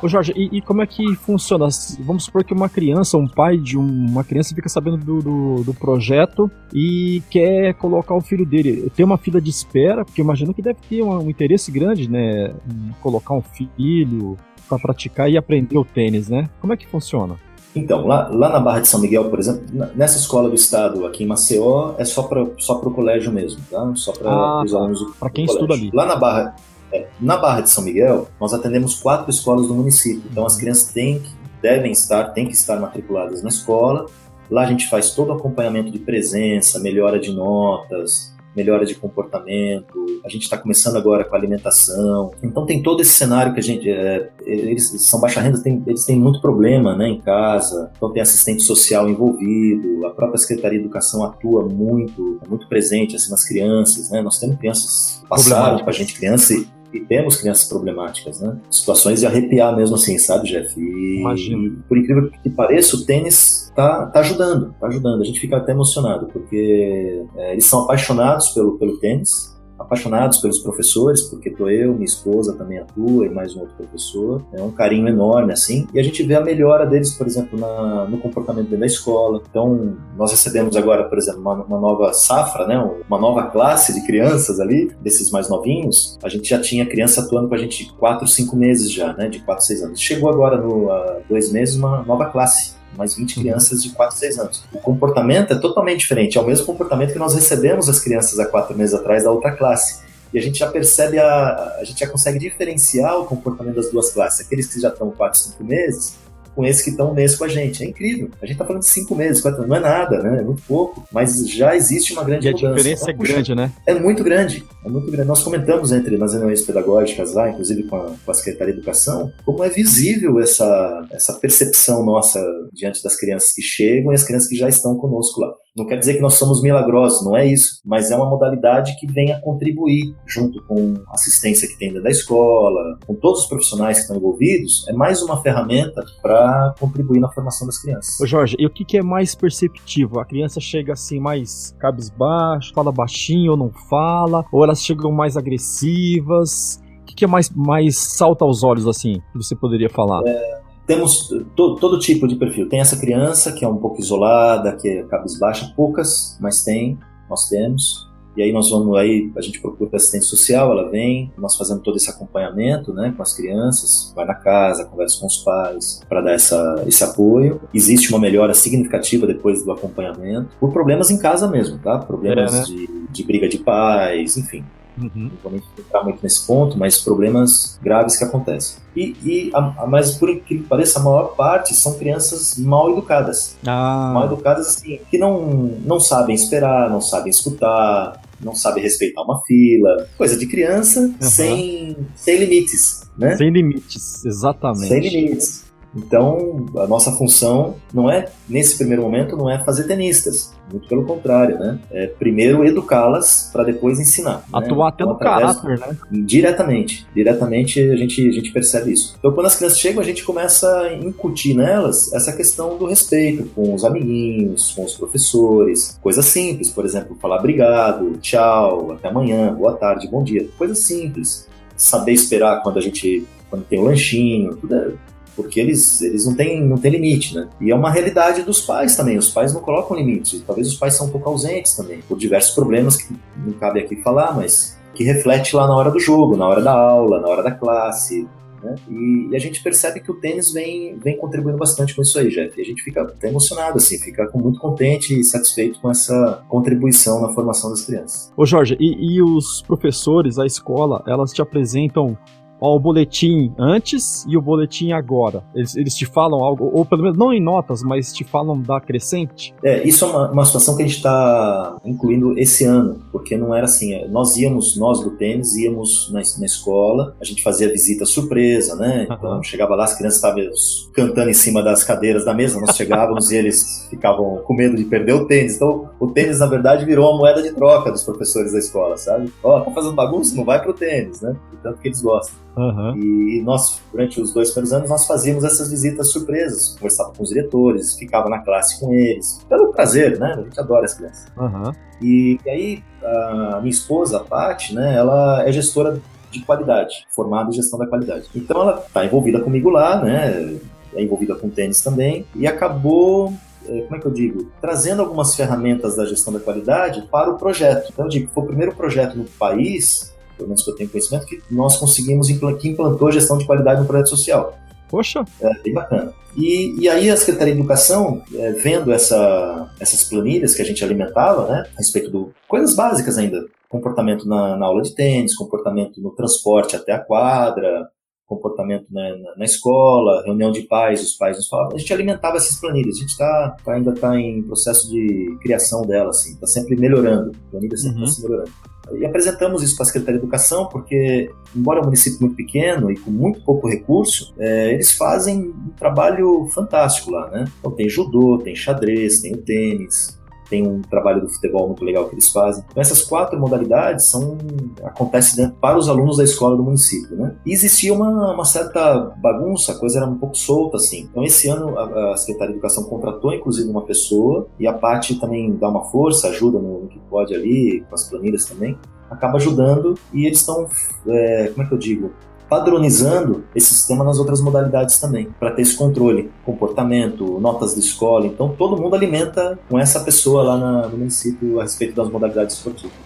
Ô Jorge, e, e, como é que funciona? Vamos supor que uma criança, um pai de uma criança fica sabendo do, do, do, projeto e quer colocar o filho dele. Tem uma fila de espera, porque eu imagino que deve ter um, um interesse grande, né? Em colocar um filho para praticar e aprender o tênis, né? Como é que funciona? Então, lá, lá na Barra de São Miguel, por exemplo, nessa escola do estado aqui em Maceió, é só para só o colégio mesmo, tá? Só para ah, os tá. alunos do Para quem estuda ali. Lá na Barra, é, na Barra de São Miguel, nós atendemos quatro escolas do município. Então as crianças têm que, devem estar, têm que estar matriculadas na escola. Lá a gente faz todo o acompanhamento de presença, melhora de notas, melhora de comportamento. A gente está começando agora com a alimentação. Então tem todo esse cenário que a gente. É, eles são baixa renda, tem, eles têm muito problema né, em casa. Então tem assistente social envolvido. A própria Secretaria de Educação atua muito, é muito presente assim, nas crianças. Né? Nós temos crianças passaram com a gente, criança e temos crianças problemáticas, né? Situações de arrepiar mesmo assim, sabe, Jeff? E, Imagino. por incrível que pareça, o tênis tá, tá ajudando, tá ajudando. A gente fica até emocionado, porque é, eles são apaixonados pelo, pelo tênis, apaixonados pelos professores, porque tô eu, minha esposa também atua e mais um outro professor. É um carinho enorme, assim. E a gente vê a melhora deles, por exemplo, na, no comportamento dentro da escola. Então, nós recebemos agora, por exemplo, uma, uma, nova safra, né? Uma nova classe de crianças ali, desses mais novinhos. A gente já tinha criança atuando com a gente quatro, cinco meses já, né? De quatro, seis anos. Chegou agora, no, há dois meses, uma nova classe mais 20 uhum. crianças de 4, 6 anos. O comportamento é totalmente diferente, é o mesmo comportamento que nós recebemos as crianças há 4 meses atrás da outra classe. E a gente já percebe, a, a gente já consegue diferenciar o comportamento das duas classes. Aqueles que já estão 4, 5 meses, com esses que estão um mês com a gente. É incrível. A gente está falando de cinco meses, quatro não é nada, né? É muito pouco. Mas já existe uma grande e mudança. a diferença então, é grande, né? É muito grande. É muito grande. Nós comentamos entre nas reuniões pedagógicas lá, inclusive com a, com a Secretaria de Educação, como é visível essa, essa percepção nossa diante das crianças que chegam e as crianças que já estão conosco lá. Não quer dizer que nós somos milagrosos, não é isso, mas é uma modalidade que vem a contribuir junto com a assistência que tem da escola, com todos os profissionais que estão envolvidos, é mais uma ferramenta para contribuir na formação das crianças. Ô Jorge, e o que, que é mais perceptivo? A criança chega assim mais cabisbaixo, fala baixinho ou não fala, ou elas chegam mais agressivas? O que, que é mais, mais salta aos olhos assim, que você poderia falar? É temos to, todo tipo de perfil. Tem essa criança que é um pouco isolada, que é cabisbaixa, poucas, mas tem, nós temos. E aí nós vamos aí, a gente procura assistente social, ela vem, nós fazemos todo esse acompanhamento, né, com as crianças, vai na casa, conversa com os pais para dar essa, esse apoio. Existe uma melhora significativa depois do acompanhamento, por problemas em casa mesmo, tá? Problemas é, né? de, de briga de pais, enfim. Uhum. Não vou entrar muito nesse ponto, mas problemas graves que acontecem. E, e a, a, mas por que pareça, a maior parte são crianças mal educadas. Ah. Mal educadas, assim, que não, não sabem esperar, não sabem escutar, não sabem respeitar uma fila. Coisa de criança uhum. sem, sem limites, né? Sem limites, exatamente. Sem limites. Então, a nossa função não é, nesse primeiro momento, não é fazer tenistas. Muito pelo contrário, né? É primeiro educá-las para depois ensinar. Né? Atuar né? até então, no caráter, né? Diretamente. Diretamente a gente, a gente percebe isso. Então, quando as crianças chegam, a gente começa a incutir nelas essa questão do respeito com os amiguinhos, com os professores. Coisas simples, por exemplo, falar obrigado, tchau, até amanhã, boa tarde, bom dia. Coisas simples. Saber esperar quando a gente quando tem o lanchinho, tudo é porque eles, eles não, têm, não têm limite, né? E é uma realidade dos pais também, os pais não colocam limites, talvez os pais são um pouco ausentes também, por diversos problemas que não cabe aqui falar, mas que reflete lá na hora do jogo, na hora da aula, na hora da classe, né? E, e, a gente percebe que o tênis vem, vem contribuindo bastante com isso aí, Jeff. E a gente fica até emocionado, assim, fica muito contente e satisfeito com essa contribuição na formação das crianças. Ô Jorge, e, e os professores, a escola, elas te apresentam o boletim antes e o boletim agora? Eles, eles te falam algo, ou pelo menos não em notas, mas te falam da crescente? É, isso é uma, uma situação que a gente está incluindo esse ano, porque não era assim. É, nós íamos, nós do tênis, íamos na, na escola, a gente fazia visita surpresa, né? Então uhum. chegava lá, as crianças estavam cantando em cima das cadeiras da mesa, nós chegávamos e eles ficavam com medo de perder o tênis. Então o tênis, na verdade, virou uma moeda de troca dos professores da escola, sabe? Ó, oh, tá fazendo bagunça? Não vai pro tênis, né? Tanto que eles gostam. Uhum. E nós, durante os dois primeiros anos, nós fazíamos essas visitas surpresas, conversava com os diretores, ficava na classe com eles, pelo prazer, né? A gente adora as crianças. Uhum. E, e, aí, a minha esposa, a Paty, né, ela é gestora de qualidade, formada em gestão da qualidade. Então ela está envolvida comigo lá, né? É envolvida com tênis também, e acabou é, como é que eu digo, trazendo algumas ferramentas da gestão da qualidade para o projeto. Então, eu digo, foi o primeiro projeto no país pelo menos que eu tenho conhecimento, que nós conseguimos, que implantou gestão de qualidade no projeto social. Poxa! É bem bacana. E, e aí a Secretaria de Educação, é, vendo essa, essas planilhas que a gente alimentava, né, a respeito de coisas básicas ainda, comportamento na, na, aula de tênis, comportamento no transporte até a quadra, comportamento na, na, na, escola, reunião de pais, os pais nos falavam. A gente alimentava essas planilhas. A gente tá, tá ainda está em processo de criação dela, assim, está sempre melhorando. A planilha sempre está uhum. melhorando. E apresentamos isso para a Secretaria de Educação, porque, embora é um município muito pequeno e com muito pouco recurso, é, eles fazem um trabalho fantástico lá, né? Então tem judô, tem xadrez, tem o tênis, tem um trabalho do futebol muito legal que eles fazem. Então, essas quatro modalidades são acontecem para os alunos da escola do município, né? E existia uma, uma certa bagunça, a coisa era um pouco solta, assim. Então, esse ano a, a Secretaria de Educação contratou, inclusive, uma pessoa e a parte também dá uma força, ajuda no, no que pode ali, com as planilhas também acaba ajudando e eles estão, é, como é que eu digo, padronizando esse sistema nas outras modalidades também, para ter esse controle, comportamento, notas de escola. Então todo mundo alimenta com essa pessoa lá na, no município a respeito das modalidades esportivas.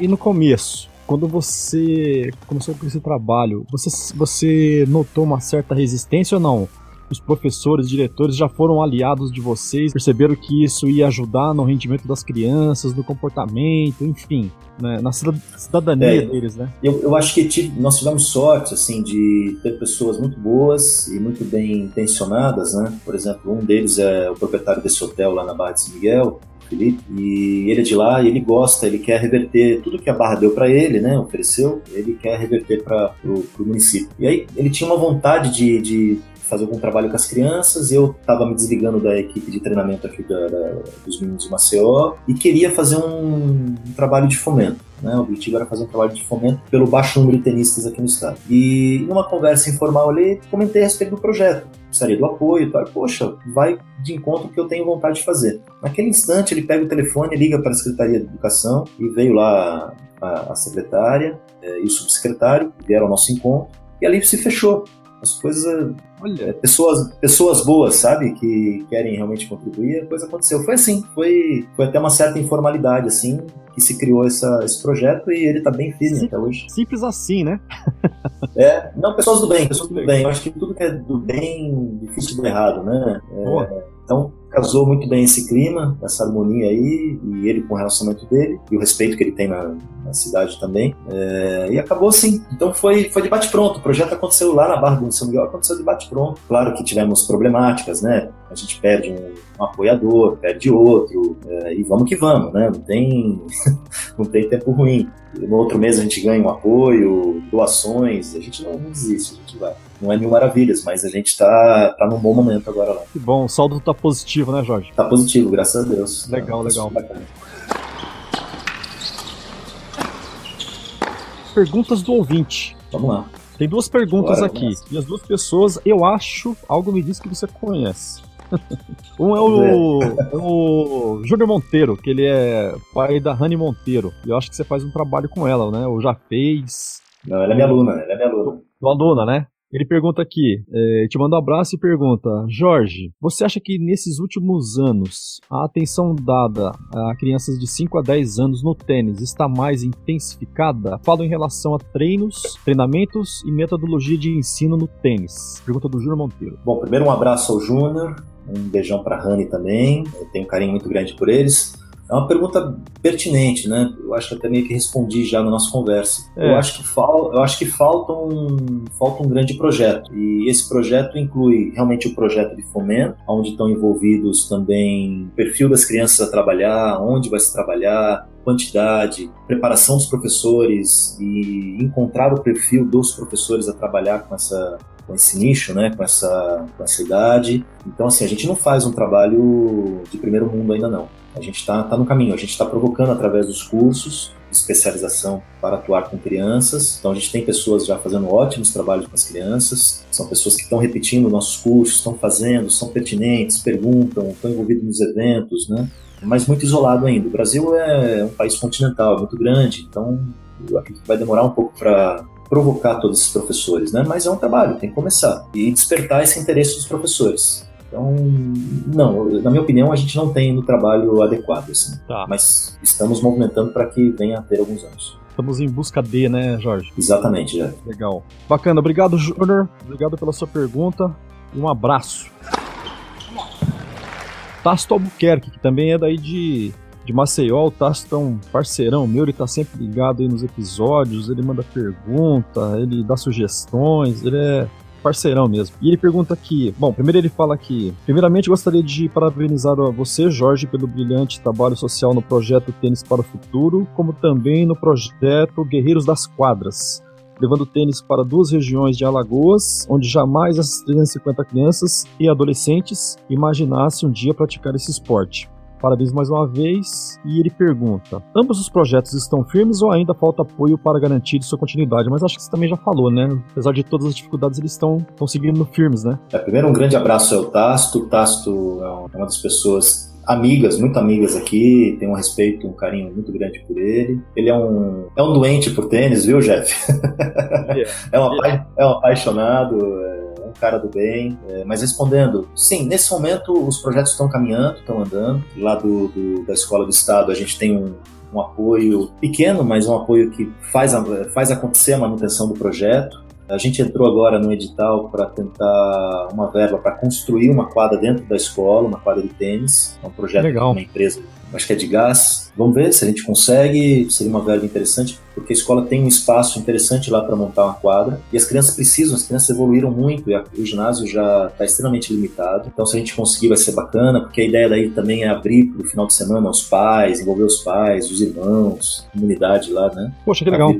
E no começo, quando você começou com esse trabalho, você, você notou uma certa resistência ou não? Os professores, diretores já foram aliados de vocês, perceberam que isso ia ajudar no rendimento das crianças, no comportamento, enfim, né, na cidadania é, deles, né? Eu, eu acho que tive, nós tivemos sorte, assim, de ter pessoas muito boas e muito bem intencionadas, né? Por exemplo, um deles é o proprietário desse hotel lá na Barra de São Miguel, Felipe, e ele é de lá e ele gosta, ele quer reverter tudo que a Barra deu para ele, né, ofereceu, ele quer reverter para o município. E aí ele tinha uma vontade de, de fazer algum trabalho com as crianças. Eu estava me desligando da equipe de treinamento aqui da, da, dos meninos de Maceió e queria fazer um, um trabalho de fomento. Né? O objetivo era fazer um trabalho de fomento pelo baixo número de tenistas aqui no estado. E numa conversa informal ali, comentei a respeito do projeto. Precisaria do apoio e. Poxa, vai de encontro que eu tenho vontade de fazer. Naquele instante, ele pega o telefone, liga para a Secretaria de Educação e veio lá a, a secretária é, e o subsecretário, vieram ao nosso encontro e ali se fechou as coisas. Olha. É, pessoas, pessoas boas, sabe? Que querem realmente contribuir, a coisa aconteceu. Foi assim, foi, foi até uma certa informalidade, assim, que se criou essa, esse projeto e ele tá bem firme até hoje. Simples assim, né? é, não, pessoas do bem, pessoas do bem. Eu acho que tudo que é do bem, difícil do errado, né? É, então, casou muito bem esse clima, essa harmonia aí, e ele com o relacionamento dele, e o respeito que ele tem na, na cidade também. É, e acabou assim. Então foi, foi debate pronto. O projeto aconteceu lá na Barra do São Miguel, aconteceu debate pronto. Claro que tivemos problemáticas, né? A gente perde um, um apoiador, perde outro, é, e vamos que vamos, né? Não tem, não tem tempo ruim. No outro mês a gente ganha um apoio, doações, a gente não, não desiste, a gente vai não é mil maravilhas, mas a gente tá, tá num bom momento agora lá. Que bom, o saldo tá positivo, né, Jorge? Tá positivo, graças a Deus. Legal, tá, legal. Perguntas do ouvinte. Vamos lá. Tem duas perguntas Bora, aqui. E as duas pessoas, eu acho, algo me diz que você conhece. um é o, é o Júnior Monteiro, que ele é pai da Rani Monteiro. E eu acho que você faz um trabalho com ela, né? Ou já fez. Não, ela é minha aluna, ela é minha aluna. Tua aluna, né? Ele pergunta aqui, é, te manda um abraço e pergunta: Jorge, você acha que nesses últimos anos a atenção dada a crianças de 5 a 10 anos no tênis está mais intensificada? Falo em relação a treinos, treinamentos e metodologia de ensino no tênis. Pergunta do Júnior Monteiro. Bom, primeiro um abraço ao Júnior, um beijão para a Rani também. Eu tenho um carinho muito grande por eles. É uma pergunta pertinente, né? Eu acho que até meio que respondi já na nossa conversa. É. Eu acho que, fal, eu acho que falta, um, falta um grande projeto. E esse projeto inclui realmente o projeto de fomento, onde estão envolvidos também o perfil das crianças a trabalhar, onde vai se trabalhar, quantidade, preparação dos professores e encontrar o perfil dos professores a trabalhar com essa com esse nicho, né, com essa, com essa idade. Então, assim, a gente não faz um trabalho de primeiro mundo ainda não. A gente está tá no caminho, a gente está provocando através dos cursos de especialização para atuar com crianças. Então a gente tem pessoas já fazendo ótimos trabalhos com as crianças, são pessoas que estão repetindo nossos cursos, estão fazendo, são pertinentes, perguntam, estão envolvidos nos eventos, né? Mas muito isolado ainda. O Brasil é um país continental, é muito grande, então vai demorar um pouco para provocar todos esses professores, né? Mas é um trabalho, tem que começar e despertar esse interesse dos professores. Então, não, na minha opinião, a gente não tem no trabalho adequado, assim. Tá. Mas estamos movimentando para que venha a ter alguns anos. Estamos em busca de, né, Jorge? Exatamente, já. Legal. Bacana. Obrigado, Júnior. Obrigado pela sua pergunta. Um abraço. Tasto Albuquerque, que também é daí de, de Maceió. O Tasto é um parceirão meu, ele tá sempre ligado aí nos episódios, ele manda pergunta, ele dá sugestões, ele é parceirão mesmo. E ele pergunta aqui, bom, primeiro ele fala aqui, primeiramente gostaria de parabenizar você, Jorge, pelo brilhante trabalho social no projeto Tênis para o Futuro, como também no projeto Guerreiros das Quadras levando tênis para duas regiões de Alagoas, onde jamais essas 350 crianças e adolescentes imaginassem um dia praticar esse esporte. Parabéns mais uma vez. E ele pergunta: ambos os projetos estão firmes ou ainda falta apoio para garantir sua continuidade? Mas acho que você também já falou, né? Apesar de todas as dificuldades, eles estão, estão seguindo firmes, né? É, primeiro, um grande abraço ao Tasto. O Tasto é uma das pessoas amigas, muito amigas aqui, tenho um respeito, um carinho muito grande por ele. Ele é um, é um doente por tênis, viu, Jeff? Yeah. é, um, yeah. é um apaixonado. É cara do bem. É, mas respondendo, sim, nesse momento os projetos estão caminhando, estão andando. Lá do, do, da Escola do Estado a gente tem um, um apoio pequeno, mas um apoio que faz, faz acontecer a manutenção do projeto. A gente entrou agora no edital para tentar uma verba para construir uma quadra dentro da escola, uma quadra de tênis. É um projeto Legal. de uma empresa acho que é de gás. Vamos ver se a gente consegue, seria uma verba interessante, porque a escola tem um espaço interessante lá para montar uma quadra e as crianças precisam, as crianças evoluíram muito e a, o ginásio já está extremamente limitado. Então, se a gente conseguir, vai ser bacana, porque a ideia daí também é abrir para o final de semana os pais, envolver os pais, os irmãos, a comunidade lá, né? Poxa, que legal.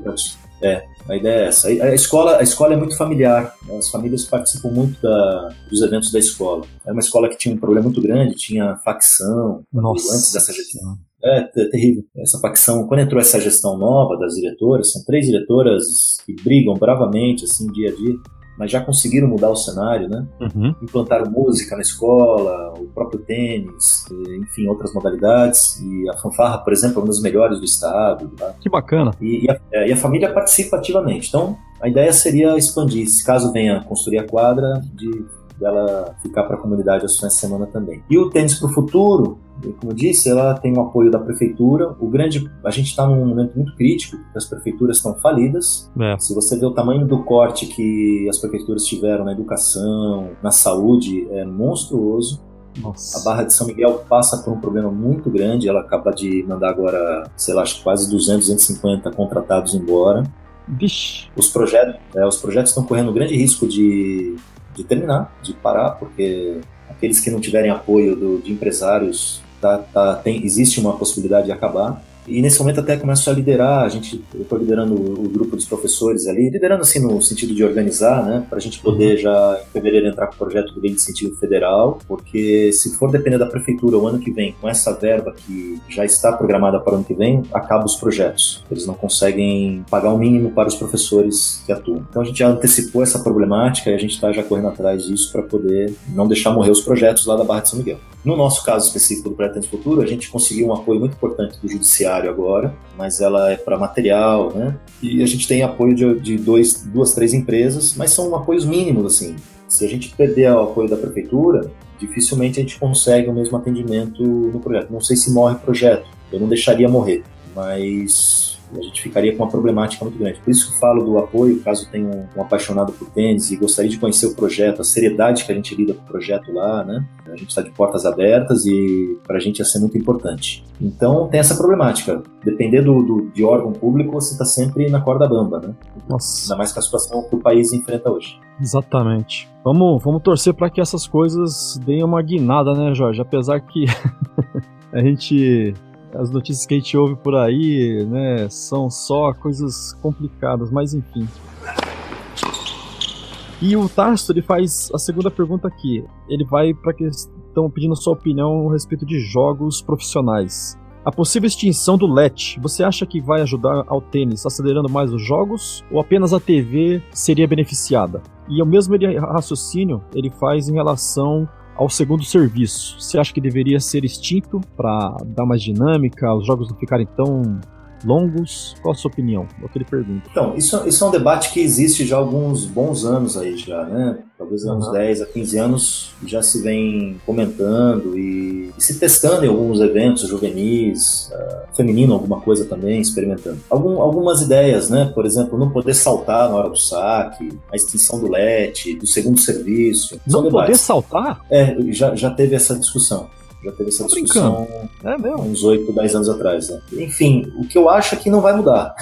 É, a ideia é essa. A escola, a escola é muito familiar. Né? As famílias participam muito da, dos eventos da escola. Era uma escola que tinha um problema muito grande, tinha facção Nossa. antes dessa gestão. É, é, terrível. Essa facção, quando entrou essa gestão nova das diretoras, são três diretoras que brigam bravamente, assim, dia a dia. Mas já conseguiram mudar o cenário, né? Uhum. Implantaram música na escola, o próprio tênis, enfim, outras modalidades. E a fanfarra, por exemplo, é uma das melhores do estado. Tá? Que bacana. E, e, a, é, e, a, família participa ativamente. Então, a ideia seria expandir, se caso venha construir a quadra, de dela ficar para a comunidade aos finais de semana também. E o Tênis para o Futuro, como eu disse, ela tem o apoio da prefeitura. O grande, a gente está num momento muito crítico, as prefeituras estão falidas. É. Se você vê o tamanho do corte que as prefeituras tiveram na educação, na saúde, é monstruoso. Nossa. A Barra de São Miguel passa por um problema muito grande. Ela acaba de mandar agora, sei lá, acho quase 200, 250 contratados embora. Vixe. Os projetos, é, os projetos estão correndo um grande risco de de terminar, de parar, porque aqueles que não tiverem apoio do, de empresários, tá, tá, tem, existe uma possibilidade de acabar. E nesse momento até começo a liderar, a gente, eu estou liderando o, grupo dos professores ali, liderando assim no sentido de organizar, né, para a gente poder uhum. já em fevereiro entrar com o projeto de lei de incentivo federal, porque se for depender da prefeitura o ano que vem, com essa verba que já está programada para o ano que vem, acaba os projetos. Eles não conseguem pagar o mínimo para os professores que atuam. Então a gente já antecipou essa problemática e a gente está já correndo atrás disso para poder não deixar morrer os projetos lá da Barra de São Miguel. No nosso caso específico do Projeto Futuro, a gente conseguiu um apoio muito importante do Judiciário agora, mas ela é para material, né? E a gente tem apoio de, de dois, duas, três empresas, mas são apoios mínimos, assim. Se a gente perder o apoio da Prefeitura, dificilmente a gente consegue o mesmo atendimento no projeto. Não sei se morre projeto, eu não deixaria morrer, mas a gente ficaria com uma problemática muito grande. Por isso que falo do apoio, caso tenha um, um, apaixonado por tênis e gostaria de conhecer o projeto, a seriedade que a gente lida com o projeto lá, né? A gente está de portas abertas e para a gente ia ser muito importante. Então tem essa problemática. Depender do, do de órgão público, você está sempre na corda bamba, né? Nossa. Ainda mais com a situação que o país enfrenta hoje. Exatamente. Vamos, vamos torcer para que essas coisas deem uma guinada, né, Jorge? Apesar que a gente as notícias que a gente ouve por aí, né, são só coisas complicadas, mas enfim. E o Tarso, ele faz a segunda pergunta aqui. Ele vai para que estão pedindo sua opinião a respeito de jogos profissionais. A possível extinção do LET, você acha que vai ajudar ao tênis acelerando mais os jogos ou apenas a TV seria beneficiada? E o mesmo raciocínio ele faz em relação ao segundo serviço. Você acha que deveria ser extinto para dar mais dinâmica, os jogos não ficarem tão longos? Qual a sua opinião? É o que ele pergunta. Então, isso, isso é um debate que existe já há alguns bons anos aí já, né? Talvez há uns uhum. 10 a 15 anos já se vem comentando e, e se testando em alguns eventos juvenis, uh, feminino, alguma coisa também, experimentando. Algum, algumas ideias, né? Por exemplo, não poder saltar na hora do saque, a extinção do LET, do segundo serviço. Não poder saltar? É, já, já teve essa discussão. Já teve essa discussão é uns 8, 10 anos atrás. Né? Enfim, o que eu acho é que não vai mudar.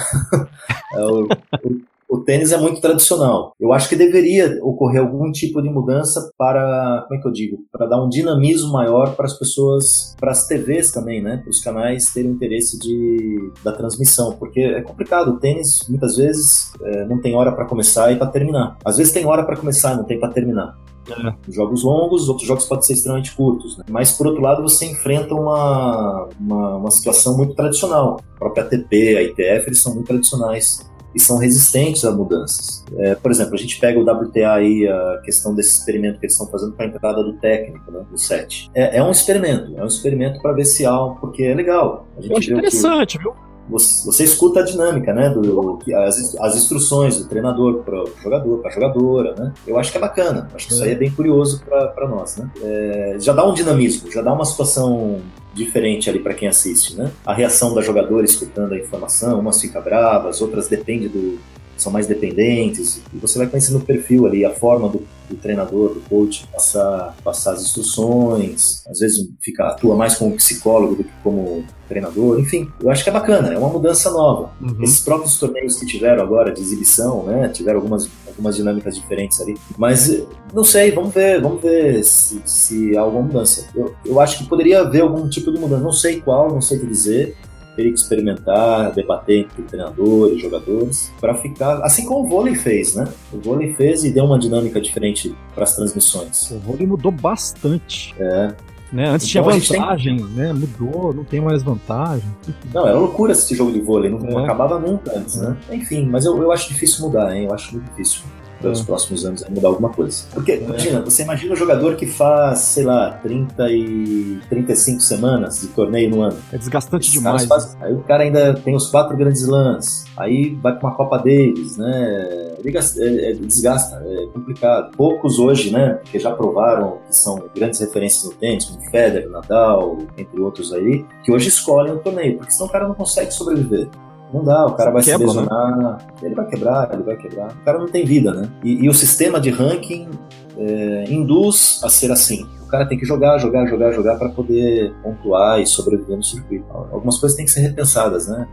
é, o, o, o, tênis é muito tradicional. Eu acho que deveria ocorrer algum tipo de mudança para, como é que eu digo, para dar um dinamismo maior para as pessoas, para as TVs também, né? Para os canais terem interesse de, da transmissão, porque é complicado. O tênis muitas vezes é, não tem hora para começar e para terminar. Às vezes tem hora para começar e não tem para terminar. É. Jogos longos, outros jogos podem ser extremamente curtos. Né? Mas, por outro lado, você enfrenta uma, uma, uma, situação muito tradicional. A própria ATP, a ITF, eles são muito tradicionais e são resistentes a mudanças. É, por exemplo, a gente pega o WTA aí, a questão desse experimento que eles estão fazendo para a entrada do técnico, né, do set. É, é um experimento, é um experimento para ver se há, porque é legal. A gente Eu acho interessante, que... viu? Você, você escuta a dinâmica, né? Do, as, as instruções do treinador para o jogador, para a jogadora, né? Eu acho que é bacana. Acho que isso aí é bem curioso para nós, né? É, já dá um dinamismo, já dá uma situação diferente ali para quem assiste, né? A reação da jogadora escutando a informação, umas fica bravas, outras depende do, são mais dependentes, e você vai conhecendo o perfil ali, a forma do, do, treinador, do coach, passar, passar as instruções, às vezes fica, atua mais como psicólogo do que como treinador, enfim, eu acho que é bacana, é uma mudança nova. Uhum. Esses próprios torneios que tiveram agora de exibição, né, tiveram algumas, algumas dinâmicas diferentes ali, mas não sei, vamos ver, vamos ver se, se há alguma mudança. Eu, eu acho que poderia haver algum tipo de mudança, não sei qual, não sei o que dizer, teria que experimentar, debater entre treinadores, jogadores, para ficar assim como o vôlei fez, né? O vôlei fez e deu uma dinâmica diferente para as transmissões. O vôlei mudou bastante. É. Né? Antes então, tinha vantagem, tem... né? Mudou, não tem mais vantagem. Não, era loucura esse jogo de vôlei, não, é. acabava nunca antes, né? Enfim, mas eu, eu acho difícil mudar, hein? Eu acho muito difícil. Pelos é. próximos anos a mudar alguma coisa. Porque, é. imagina, você imagina um jogador que faz, sei lá, 30 e 35 semanas de torneio no ano. É desgastante demais. Faz, aí o cara ainda tem os quatro grandes lãs, aí vai pra uma Copa Davis, né? É, é, desgasta, é complicado. Poucos hoje, né, que já provaram que são grandes referências no tênis, como Federer, Nadal, entre outros aí, que hoje escolhem o torneio, porque senão o cara não consegue sobreviver. Não dá, o cara vai Quebra, se né? lesionar, né? ele vai quebrar, ele vai quebrar. O cara não tem vida, né? E, e o sistema de ranking é, induz a ser assim. O cara tem que jogar, jogar, jogar, jogar para poder pontuar e sobreviver no circuito. Algumas coisas têm que ser repensadas, né?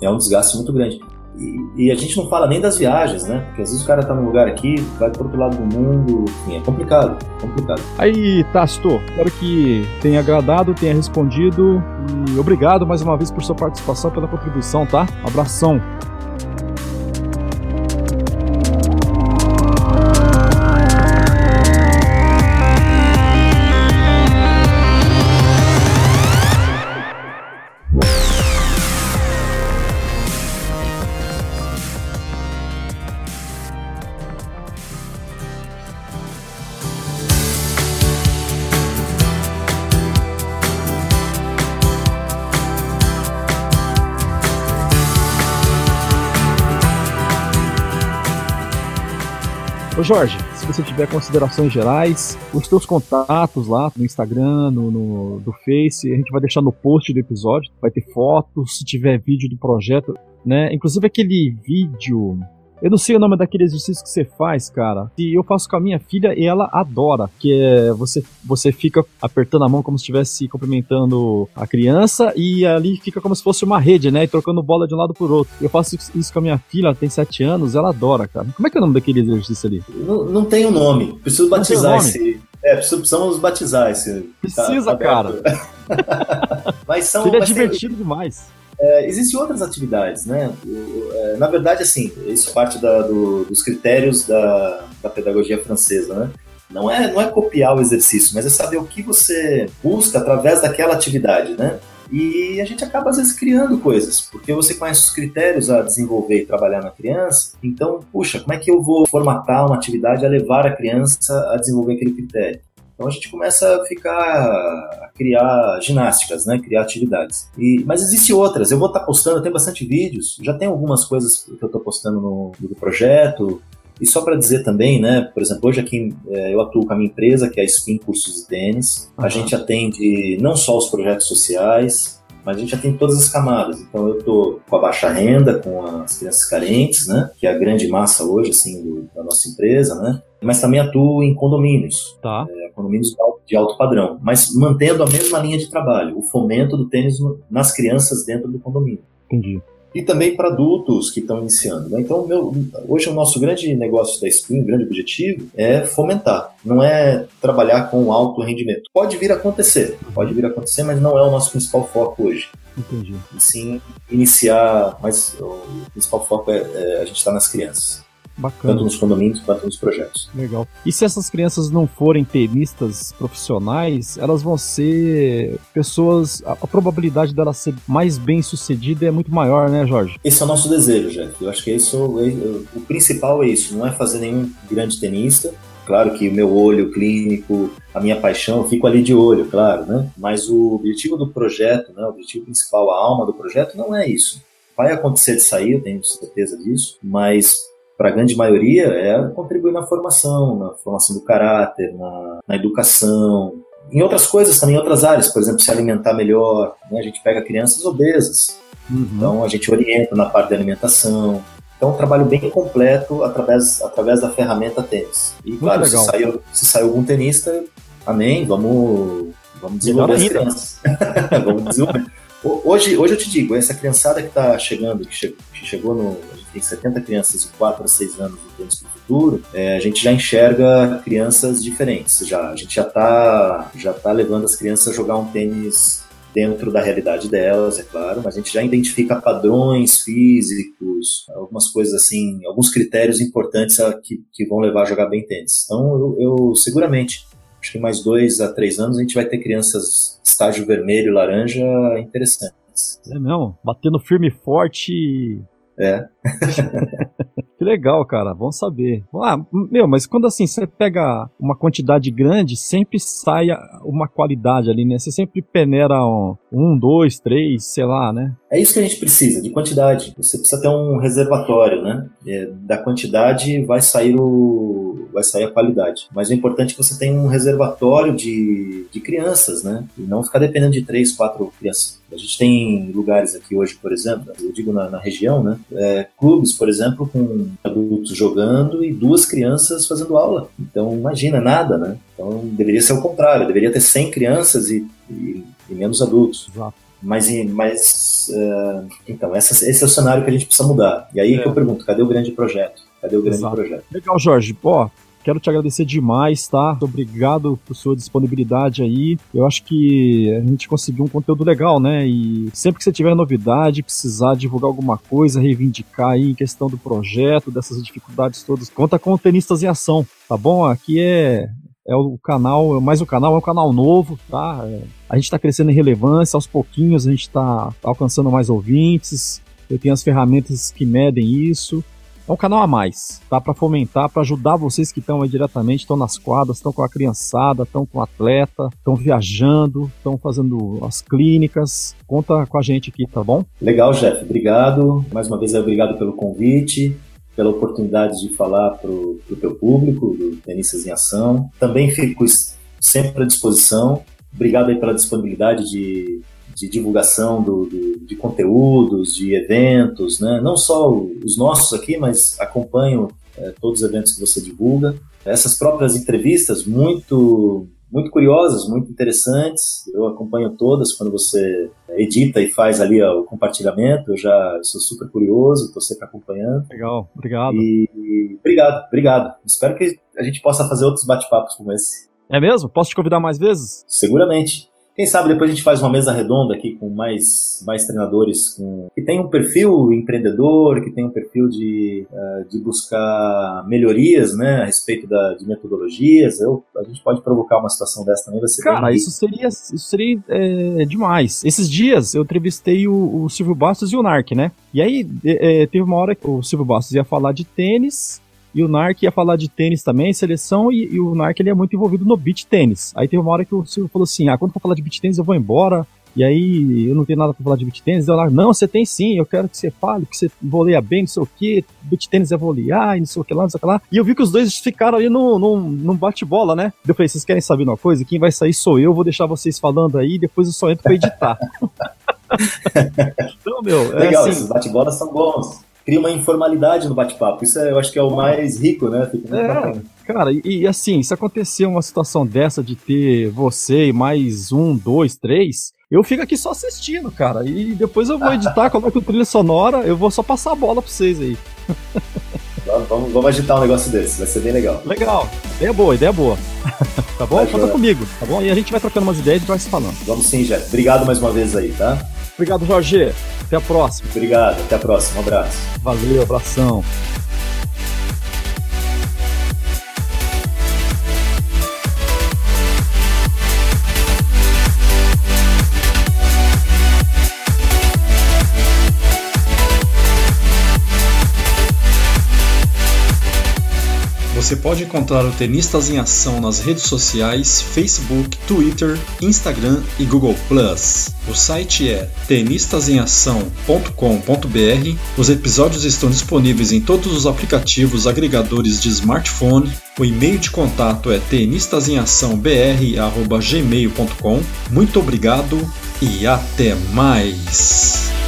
É. é um desgaste muito grande. E, a gente não fala nem das viagens, né? Porque às vezes o cara tá num lugar aqui, vai pro outro lado do mundo, enfim, é complicado, complicado. Aí, Tasto, espero que tenha agradado, tenha respondido e obrigado mais uma vez por sua participação, pela contribuição, tá? abração. Jorge, se você tiver considerações gerais, os teus contatos lá no Instagram, no, no do Face, a gente vai deixar no post do episódio, vai ter fotos, se tiver vídeo do projeto, né? Inclusive aquele vídeo eu não sei o nome daquele exercício que você faz, cara. E eu faço com a minha filha e ela adora. Que é você, você fica apertando a mão como se estivesse cumprimentando a criança e ali fica como se fosse uma rede, né? E trocando bola de um lado pro outro. Eu faço isso com a minha filha, ela tem 7 anos, ela adora, cara. Como é que é o nome daquele exercício ali? Não, não tem o um nome. Preciso batizar esse. É, precisamos batizar esse. Precisa, tá, cara. mas são. Ele é divertido tem... demais. É, existem outras atividades, né? É, na verdade, assim, isso parte da, do, dos critérios da, da pedagogia francesa, né? Não é, não é copiar o exercício, mas é saber o que você busca através daquela atividade, né? E a gente acaba, às vezes, criando coisas, porque você conhece os critérios a desenvolver e trabalhar na criança. Então, puxa, como é que eu vou formatar uma atividade a levar a criança a desenvolver aquele critério? Então a gente começa a ficar a criar ginásticas, né? Criar atividades. E, mas existe outras. Eu vou estar tá postando, tem bastante vídeos. Já tem algumas coisas que eu estou postando no, no projeto. E só para dizer também, né? Por exemplo, hoje aqui é, eu atuo com a minha empresa, que é a Spin Cursos de Tênis. Uhum. A gente atende não só os projetos sociais, mas a gente atende todas as camadas. Então eu estou com a baixa renda, com as crianças carentes, né? Que é a grande massa hoje, assim, do, da nossa empresa, né? Mas também atuo em condomínios. Tá. É, condomínios de alto padrão, mas mantendo a mesma linha de trabalho, o fomento do tênis nas crianças dentro do condomínio. Entendi. E também para adultos que estão iniciando. Né? Então, meu, hoje o nosso grande negócio da Spin, o grande objetivo, é fomentar, não é trabalhar com alto rendimento. Pode vir a acontecer, pode vir a acontecer, mas não é o nosso principal foco hoje. Entendi. E sim iniciar, mas o principal foco é, é a gente estar tá nas crianças. Bacana. Tanto nos condomínios quanto nos projetos. Legal. E se essas crianças não forem tenistas profissionais, elas vão ser pessoas. A, a probabilidade delas ser mais bem sucedida é muito maior, né, Jorge? Esse é o nosso desejo, Jeff. Eu acho que isso, é, o principal é isso, não é fazer nenhum grande tenista, Claro que o meu olho clínico, a minha paixão, eu fico ali de olho, claro, né? Mas o objetivo do projeto, né, o objetivo principal, a alma do projeto, não é isso. Vai acontecer de sair, eu tenho certeza disso, mas para a grande maioria, é contribuir na formação, na formação do caráter, na, na, educação, em outras coisas também, em outras áreas, por exemplo, se alimentar melhor. Né? A gente pega crianças obesas, uhum. então a gente orienta na parte da alimentação. Então, um trabalho bem completo através, através da ferramenta tênis. E, claro, se saiu, se saiu algum tenista, amém, vamos, vamos desenvolver as crianças. vamos desenvolver. Hoje, hoje eu te digo, essa criançada que está chegando, que, che que chegou no, tem 70 crianças de 4 a 6 anos no Tênis para o Futuro, é, a gente já enxerga crianças diferentes. Já, a gente já está já tá levando as crianças a jogar um tênis dentro da realidade delas, é claro, mas a gente já identifica padrões físicos, algumas coisas assim, alguns critérios importantes que, que vão levar a jogar bem tênis. Então, eu, eu seguramente, acho que mais dois a três anos a gente vai ter crianças estágio vermelho, laranja interessantes. É não, batendo firme e forte é. Que legal, cara. Bom saber. Ah, meu, mas quando assim você pega uma quantidade grande, sempre sai uma qualidade ali, né? Você sempre peneira um, um, dois, três, sei lá, né? É isso que a gente precisa, de quantidade. Você precisa ter um reservatório, né? É, da quantidade vai sair o vai sair a qualidade. Mas o importante é que você tenha um reservatório de, de crianças, né? E não ficar dependendo de três, quatro crianças. A gente tem lugares aqui hoje, por exemplo, eu digo na, na região, né? É, clubes, por exemplo, com adultos jogando e duas crianças fazendo aula. Então, imagina, nada, né? Então, deveria ser o contrário, deveria ter 100 crianças e, e, e menos adultos. Exato. Mas, mas uh, então, essa, esse é o cenário que a gente precisa mudar. E aí é. que eu pergunto, cadê o grande projeto? Cadê o grande Exato. projeto? Legal, Jorge. Pô, Quero te agradecer demais, tá? Obrigado por sua disponibilidade aí. Eu acho que a gente conseguiu um conteúdo legal, né? E sempre que você tiver novidade, precisar divulgar alguma coisa, reivindicar aí em questão do projeto, dessas dificuldades todas, conta com o Tenistas em Ação, tá bom? Aqui é é o canal, mais o canal, é um canal novo, tá? É, a gente está crescendo em relevância, aos pouquinhos a gente está alcançando mais ouvintes, eu tenho as ferramentas que medem isso. É um canal a mais, tá? Para fomentar, para ajudar vocês que estão aí diretamente, estão nas quadras, estão com a criançada, estão com o atleta, estão viajando, estão fazendo as clínicas. Conta com a gente aqui, tá bom? Legal, Jeff. Obrigado. Mais uma vez, obrigado pelo convite pela oportunidade de falar para o teu público, do Tenistas em Ação. Também fico sempre à disposição. Obrigado aí pela disponibilidade de, de divulgação do, do, de conteúdos, de eventos, né? não só os nossos aqui, mas acompanho é, todos os eventos que você divulga. Essas próprias entrevistas, muito muito curiosas, muito interessantes. Eu acompanho todas quando você edita e faz ali ó, o compartilhamento. Eu já sou super curioso, estou sempre acompanhando. Legal, obrigado. E, e, obrigado, obrigado. Espero que a gente possa fazer outros bate-papos como esse. É mesmo? Posso te convidar mais vezes? Seguramente. Quem sabe depois a gente faz uma mesa redonda aqui com mais, mais treinadores com, que tem um perfil empreendedor, que tem um perfil de, uh, de buscar melhorias né, a respeito da, de metodologias. Eu, a gente pode provocar uma situação dessa também. Vai ser Cara, isso seria, isso seria é, demais. Esses dias eu entrevistei o, o Silvio Bastos e o Narc, né? E aí é, teve uma hora que o Silvio Bastos ia falar de tênis e o Narc ia falar de tênis também, seleção, e, e o Narc ele é muito envolvido no beach tênis. Aí teve uma hora que o Silvio falou assim: ah, quando for falar de beach tênis eu vou embora. E aí eu não tenho nada pra falar de beach tênis. Narc, não, você tem sim, eu quero que você fale, que você voleia bem, não sei o que, beach tênis é volear, e não sei o que lá, não sei o que lá. E eu vi que os dois ficaram ali num, num, num bate-bola, né? Eu falei, vocês querem saber uma coisa? Quem vai sair sou eu, vou deixar vocês falando aí, depois eu só entro pra editar. então, meu, é Legal, assim, esses bate-bolas são bons cria uma informalidade no bate-papo. Isso é, eu acho que é o mais rico, né? é, cara, e, e, assim, se acontecer uma situação dessa de ter você e mais um, dois, três, eu fico aqui só assistindo, cara. E depois eu vou editar, coloco trilha sonora, eu vou só passar a bola pra vocês aí. Vamos, vamos agitar um negócio desse, vai ser bem legal. Legal, ideia boa, ideia boa. tá bom? Conta comigo, tá bom? E a gente vai trocando umas ideias e vai se falando. Vamos sim, Jeff. Obrigado mais uma vez aí, tá? Obrigado, Jorge. Até a próxima. Obrigado, até a próxima. Um abraço. Valeu, abração. Você pode encontrar o Tenistas em Ação nas redes sociais Facebook, Twitter, Instagram e Google+. O site é tenistasemação.com.br. Os episódios estão disponíveis em todos os aplicativos agregadores de smartphone. O e-mail de contato é tenistasemaçãobr@gmail.com. Muito obrigado e até mais.